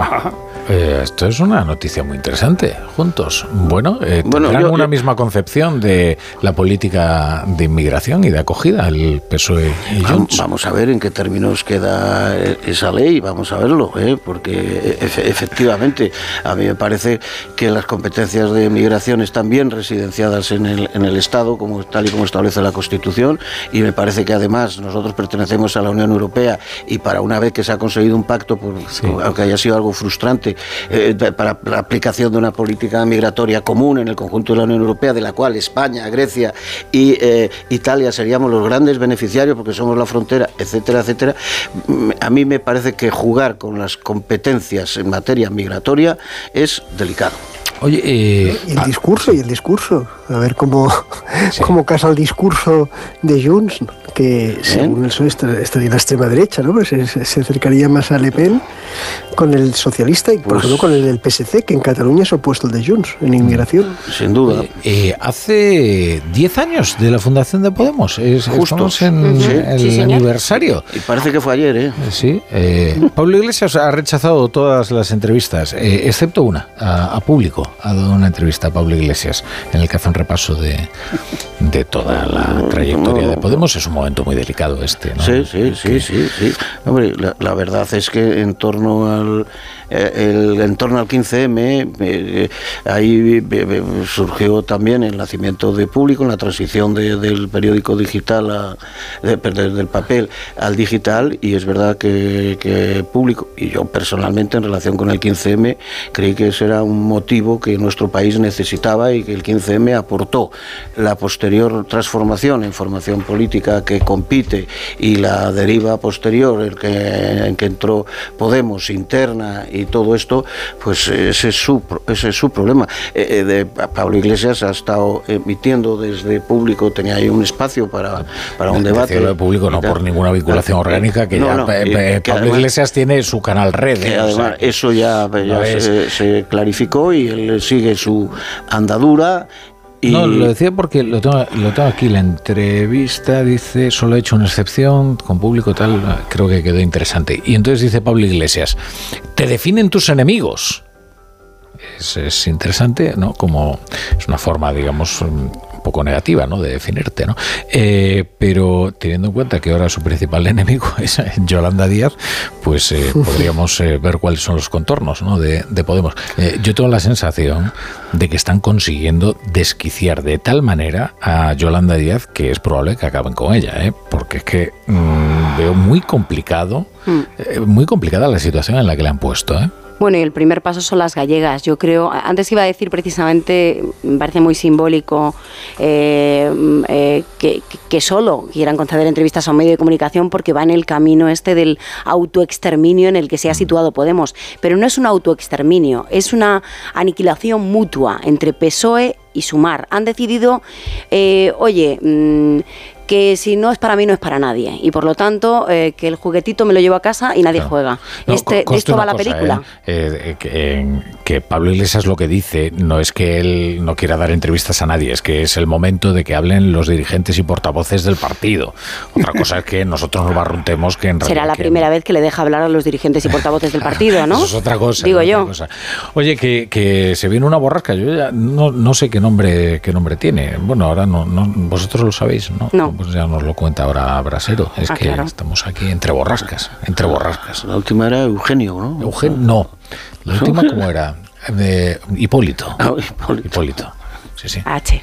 Eh, esto es una noticia muy interesante. Juntos. Bueno, eh, Bueno, tendrán yo- una yo- misma concepción de la política de inmigración y de acogida, el PSOE y Junts. Vamos a ver en qué términos queda eh, esa ley, vamos a verlo, ¿eh? porque efe- efectivamente a mí me parece que las competencias de migración están bien residenciadas en el, en el Estado, como, tal y como establece la Constitución, y me parece que además nosotros pertenecemos a la Unión Europea y para una vez que se ha conseguido un pacto, por, aunque haya sido algo frustrante, eh, para la aplicación de una política migratoria común en el conjunto de la Unión Europea, de la cual España, Grecia y eh, Italia seríamos los grandes beneficiarios porque somos la frontera, etcétera, etcétera. Mm, A mí me parece que jugar con las competencias en materia migratoria es delicado. Oye, eh, Y el discurso, y el discurso. A ver cómo, cómo casa el discurso de Junts, que según el PSOE está- estaría en la extrema derecha, ¿no? Pues se- se acercaría más a Le Pen con el socialista y, por Pues- ejemplo, con el del PSC, que en Cataluña es opuesto al de Junts, en inmigración. Sin duda. Eh, hace 10 años de la fundación de Podemos. Es, Justo. Estamos en Sí. el Sí, aniversario. Y parece que fue ayer, ¿eh? Sí. eh, Pablo Iglesias ha rechazado todas las entrevistas, eh, excepto una, a, a público. Ha dado una entrevista a Pablo Iglesias en el que hace un repaso de, de toda la trayectoria de Podemos. Es un momento muy delicado este. ¿no? Sí, sí, sí, sí, sí. Hombre, la, la verdad es que en torno al eh, el, en torno al 15M eh, ahí eh, eh, surgió también el nacimiento de público, la transición de- del periódico digital de- perdón, del papel al digital y es verdad que, que público y yo personalmente en relación con el 15M creí que ese era un motivo que nuestro país necesitaba y que el 15M aportó la posterior transformación en formación política que compite y la deriva posterior en que, en que entró Podemos interna y todo esto, pues ese es su, ese es su problema. Eh, eh, de, Pablo Iglesias ha estado emitiendo desde público, tenía ahí un espacio para, para un debate. De público no por ninguna vinculación orgánica, que No, ya no, eh, eh, que Pablo además- Iglesias tiene su canal red. que ¿eh? O sea, además eso ya, ya se, se clarificó y él sigue su andadura. No, lo decía porque lo tengo, lo tengo aquí. La entrevista dice: solo he hecho una excepción con público tal. Creo que quedó interesante. Y entonces dice Pablo Iglesias: Te definen tus enemigos. Es, es interesante, ¿no? Como es una forma, digamos, un poco negativa, ¿no? De definirte, ¿no? Eh, pero teniendo en cuenta que ahora su principal enemigo es Yolanda Díaz, pues eh, podríamos eh, ver cuáles son los contornos, ¿no? De, de Podemos. Eh, yo tengo la sensación de que están consiguiendo desquiciar de tal manera a Yolanda Díaz que es probable que acaben con ella, ¿eh? Porque es que mm, veo muy complicado, eh, muy complicada la situación en la que le han puesto, ¿eh? Bueno, y el primer paso son las gallegas. Yo creo, antes iba a decir precisamente, me parece muy simbólico eh, eh, que, que solo quieran conceder entrevistas a un medio de comunicación porque va en el camino este del autoexterminio en el que se ha situado Podemos. Pero no es un autoexterminio, es una aniquilación mutua entre PSOE y Sumar. Han decidido, eh, oye, mm, que si no es para mí no es para nadie y por lo tanto eh, que el juguetito me lo llevo a casa y nadie juega. No, este, esto va la cosa, película. ¿eh? Eh, que, que Pablo Iglesias lo que dice no es que él no quiera dar entrevistas a nadie, es que es el momento de que hablen los dirigentes y portavoces del partido. Otra cosa es que nosotros nos barruntemos que en Será la que- primera vez que le deja hablar a los dirigentes y portavoces del partido, ¿no? Eso es otra cosa. Digo yo. cosa. Oye, que, que se viene una borrasca. Yo ya no, no sé qué nombre qué nombre tiene. Bueno, ahora no, no vosotros lo sabéis, ¿no? No. Pues ya nos lo cuenta ahora Brasero. Es Ah, que claro. estamos aquí entre borrascas, entre borrascas. La última era Eugenio, ¿no? Eugenio, no. La última, ¿cómo era? De Hipólito. Ah, Hipólito. Sí, sí. H.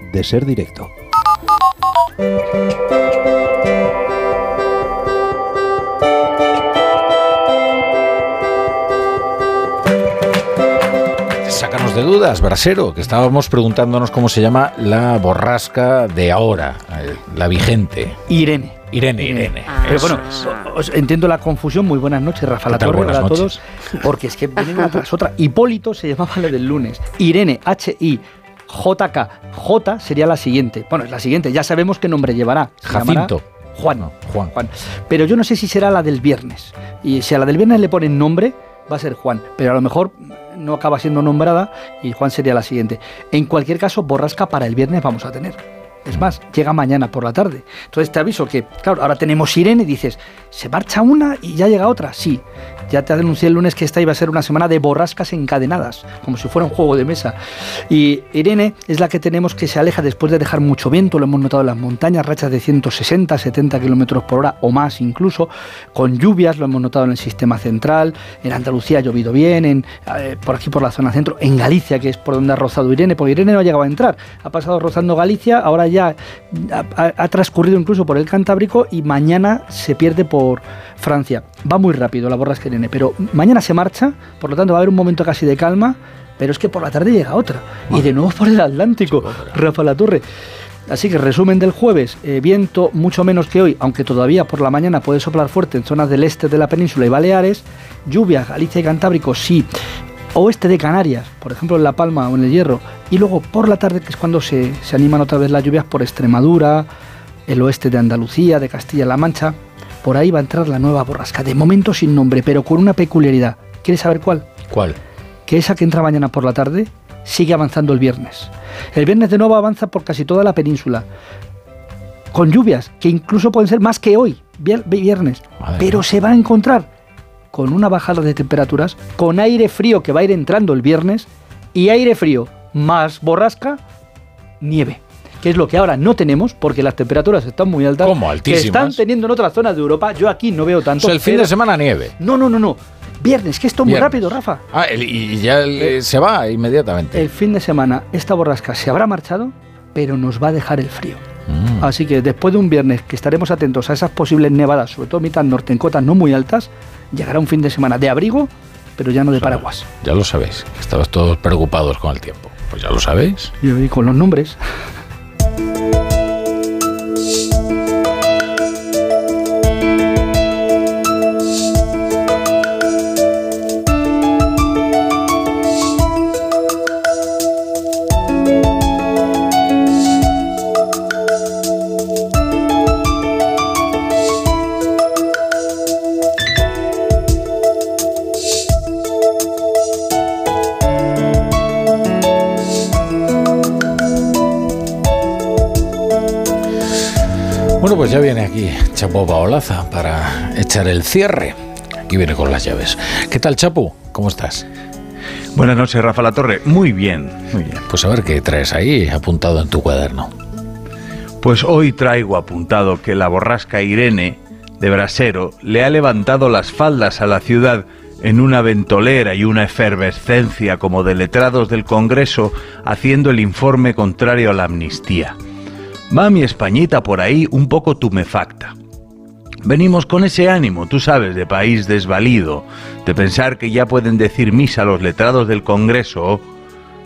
de ser directo. Sácanos de dudas, Brasero, que estábamos preguntándonos cómo se llama la borrasca de ahora, eh, la vigente. Irene. Irene, Irene. Pero bueno, os entiendo la confusión. Muy buenas noches, Rafa La Torre, a todos. Porque es que vienen una tras otra. Hipólito se llamaba la del lunes. Irene, H-I. JK. J sería la siguiente. Bueno, es la siguiente. Ya sabemos qué nombre llevará. Se Jacinto. Juan. Juan. Juan. Pero yo no sé si será la del viernes. Y si a la del viernes le ponen nombre, va a ser Juan. Pero a lo mejor no acaba siendo nombrada y Juan sería la siguiente. En cualquier caso, borrasca para el viernes vamos a tener. Es más, llega mañana por la tarde. Entonces te aviso que, claro, ahora tenemos Irene y dices, ¿se marcha una y ya llega otra? Sí. Ya te anuncié el lunes que esta iba a ser una semana de borrascas encadenadas, como si fuera un juego de mesa. Y Irene es la que tenemos que se aleja después de dejar mucho viento, lo hemos notado en las montañas, rachas de 160, 70 kilómetros por hora o más incluso, con lluvias, lo hemos notado en el sistema central, en Andalucía ha llovido bien, en, eh, por aquí por la zona centro, en Galicia, que es por donde ha rozado Irene, porque Irene no ha llegado a entrar, ha pasado rozando Galicia, ahora ya ha, transcurrido incluso por el Cantábrico y mañana se pierde por Francia. Va muy rápido la borrasca Irene, pero mañana se marcha, por lo tanto va a haber un momento casi de calma, pero es que por la tarde llega otra. Y de nuevo por el Atlántico, Rafa La Torre. Así que resumen del jueves, eh, viento mucho menos que hoy, aunque todavía por la mañana puede soplar fuerte en zonas del este de la península y Baleares, lluvia, Galicia y Cantábrico sí, oeste de Canarias, por ejemplo en La Palma o en el Hierro, y luego por la tarde, que es cuando se, animan otra vez las lluvias por Extremadura, el oeste de Andalucía, de Castilla-La Mancha, por ahí va a entrar la nueva borrasca, de momento sin nombre, pero con una peculiaridad. ¿Quieres saber cuál? ¿Cuál? Que esa que entra mañana por la tarde sigue avanzando el viernes. El viernes de nuevo avanza por casi toda la península, con lluvias que incluso pueden ser más que hoy, viernes, pero se va a encontrar con una bajada de temperaturas, con aire frío que va a ir entrando el viernes y aire frío más borrasca, nieve. Que es lo que ahora no tenemos porque las temperaturas están muy altas. ¿Cómo? Altísimas. Que están teniendo en otras zonas de Europa. Yo aquí no veo tanto. el fin de semana nieve. No, no, no, no. Viernes, que esto es muy rápido, Rafa. Ah, y ya eh, se va inmediatamente. El fin de semana, esta borrasca se habrá marchado, pero nos va a dejar el frío. Mm. Así que después de un viernes que estaremos atentos a esas posibles nevadas, sobre todo mitad norte en cotas no muy altas, llegará un fin de semana de abrigo, pero ya no de paraguas. Ya lo sabéis, estabas todos preocupados con el tiempo. Pues ya lo sabéis. Y con los nombres. Chapo Paolaza para echar el cierre. Aquí viene con las llaves. ¿Qué tal, Chapo? ¿Cómo estás? Buenas noches, Rafa La Torre. Muy bien, muy bien. Pues a ver qué traes ahí apuntado en tu cuaderno. Pues hoy traigo apuntado que la borrasca Irene de Brasero le ha levantado las faldas a la ciudad en una ventolera y una efervescencia como de letrados del Congreso haciendo el informe contrario a la amnistía. Va mi Españita por ahí un poco tumefacta. Venimos con ese ánimo, tú sabes, de país desvalido, de pensar que ya pueden decir misa los letrados del Congreso,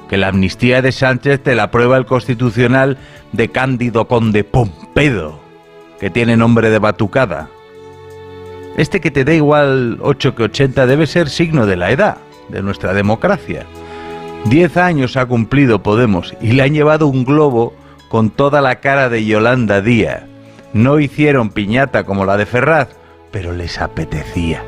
que la amnistía de Sánchez te la prueba el constitucional de Cándido Conde Pompedo, que tiene nombre de batucada. Este que te da igual 8 que 80 debe ser signo de la edad, de nuestra democracia. Diez años ha cumplido Podemos y le han llevado un globo con toda la cara de Yolanda Díaz. No hicieron piñata como la de Ferraz, pero les apetecía.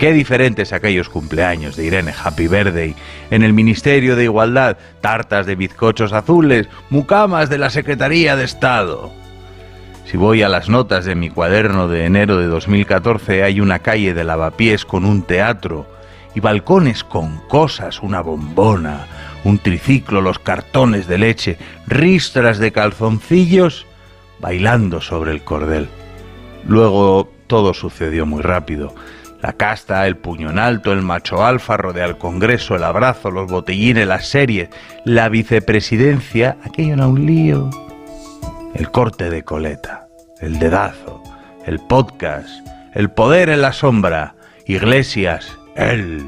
Qué diferentes aquellos cumpleaños de Irene Happy Birthday. En el Ministerio de Igualdad, tartas de bizcochos azules, mucamas de la Secretaría de Estado. Si voy a las notas de mi cuaderno de enero de 2014, hay una calle de lavapiés con un teatro y balcones con cosas, una bombona, un triciclo, los cartones de leche, ristras de calzoncillos, bailando sobre el cordel. Luego todo sucedió muy rápido. La casta, el puño en alto, el macho alfa, rodea el Congreso, el abrazo, los botellines, las series, la vicepresidencia, aquello era un lío. El corte de coleta, el dedazo, el podcast, el poder en la sombra, Iglesias, él.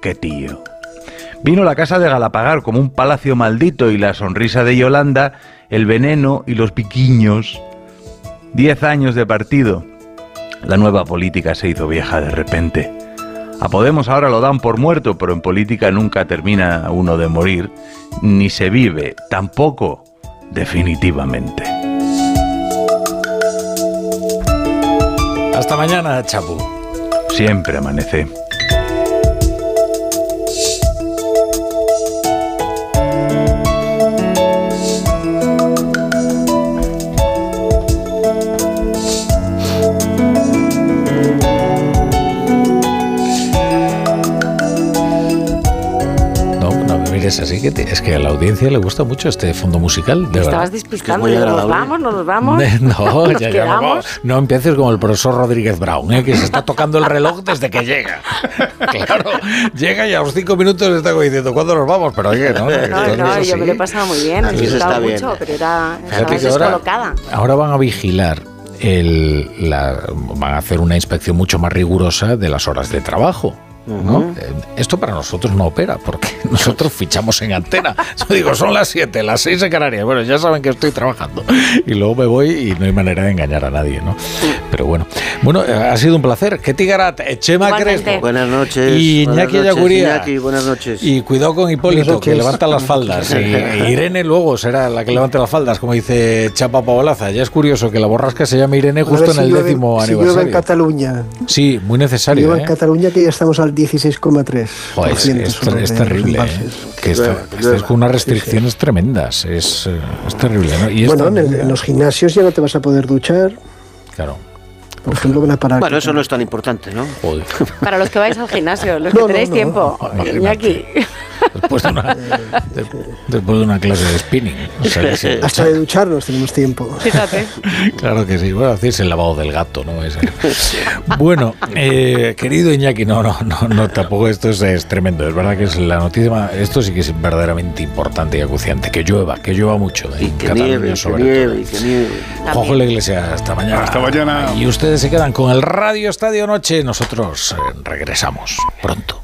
Qué tío. Vino la casa de Galapagar como un palacio maldito y la sonrisa de Yolanda, el veneno y los piquiños. Diez años de partido. La nueva política se hizo vieja de repente. A Podemos ahora lo dan por muerto, pero en política nunca termina uno de morir, ni se vive, tampoco definitivamente. Hasta mañana, Chapu. Siempre amanece. Es así que es que a la audiencia le gusta mucho este fondo musical. De Estabas despistando. nos vamos, nos vamos. No, ya, ya no, no, empieces como el profesor Rodríguez Brown, ¿eh? que se está tocando el reloj desde que llega. Claro, llega y a los cinco minutos está diciendo, ¿cuándo nos vamos? Pero oye, no. No, no, yo me lo he pasado muy bien, he disfrutado mucho, pero era, ahora, ahora van a vigilar el, la, van a hacer una inspección mucho más rigurosa de las horas de trabajo. Eh, esto para nosotros no opera, porque nosotros fichamos en antena. Yo digo, son las 7, las 6 en Canarias. Bueno, ya saben que estoy trabajando. Y luego me voy y no hay manera de engañar a nadie, ¿no? Pero bueno. Bueno, eh, ha sido un placer. ¿Qué tigarat? Chema Crespo. Buenas noches. Y Iñaki Ayaguría. buenas noches. Y cuidado con Hipólito, que levanta las faldas. Y Irene luego será la que levante las faldas, como dice Chapa Pabolaza. Ya es curioso que la borrasca se llame Irene justo en el décimo aniversario. en Cataluña. Sí, muy necesario. Si en ¿eh? Cataluña que ya estamos al 16,3. Es, terrible. ¿eh? Que estés con unas restricciones tremendas. Es, eh, es terrible. Y bueno, en, los gimnasios ya no te vas a poder duchar. Claro. Por ejemplo, van a parar. Bueno, eso no es tan importante, ¿no? Para los que vais al gimnasio, los que tenéis tiempo. aquí después de una, después de una clase de spinning. Hasta de ducharnos tenemos tiempo. Fíjate. Claro que sí. Bueno, hacéis el lavado del gato, ¿no? Bueno, eh, querido Iñaki, no, no, no, no, tampoco esto es, tremendo. Es verdad que es la noticia, esto sí que es verdaderamente importante y acuciante. Que llueva, que llueva mucho. Y que nieve, sobre que nieve, y que nieve. Juanjo la Iglesia, hasta mañana. Hasta mañana. Y ustedes se quedan con el Radio Estadio Noche. Nosotros eh, regresamos pronto.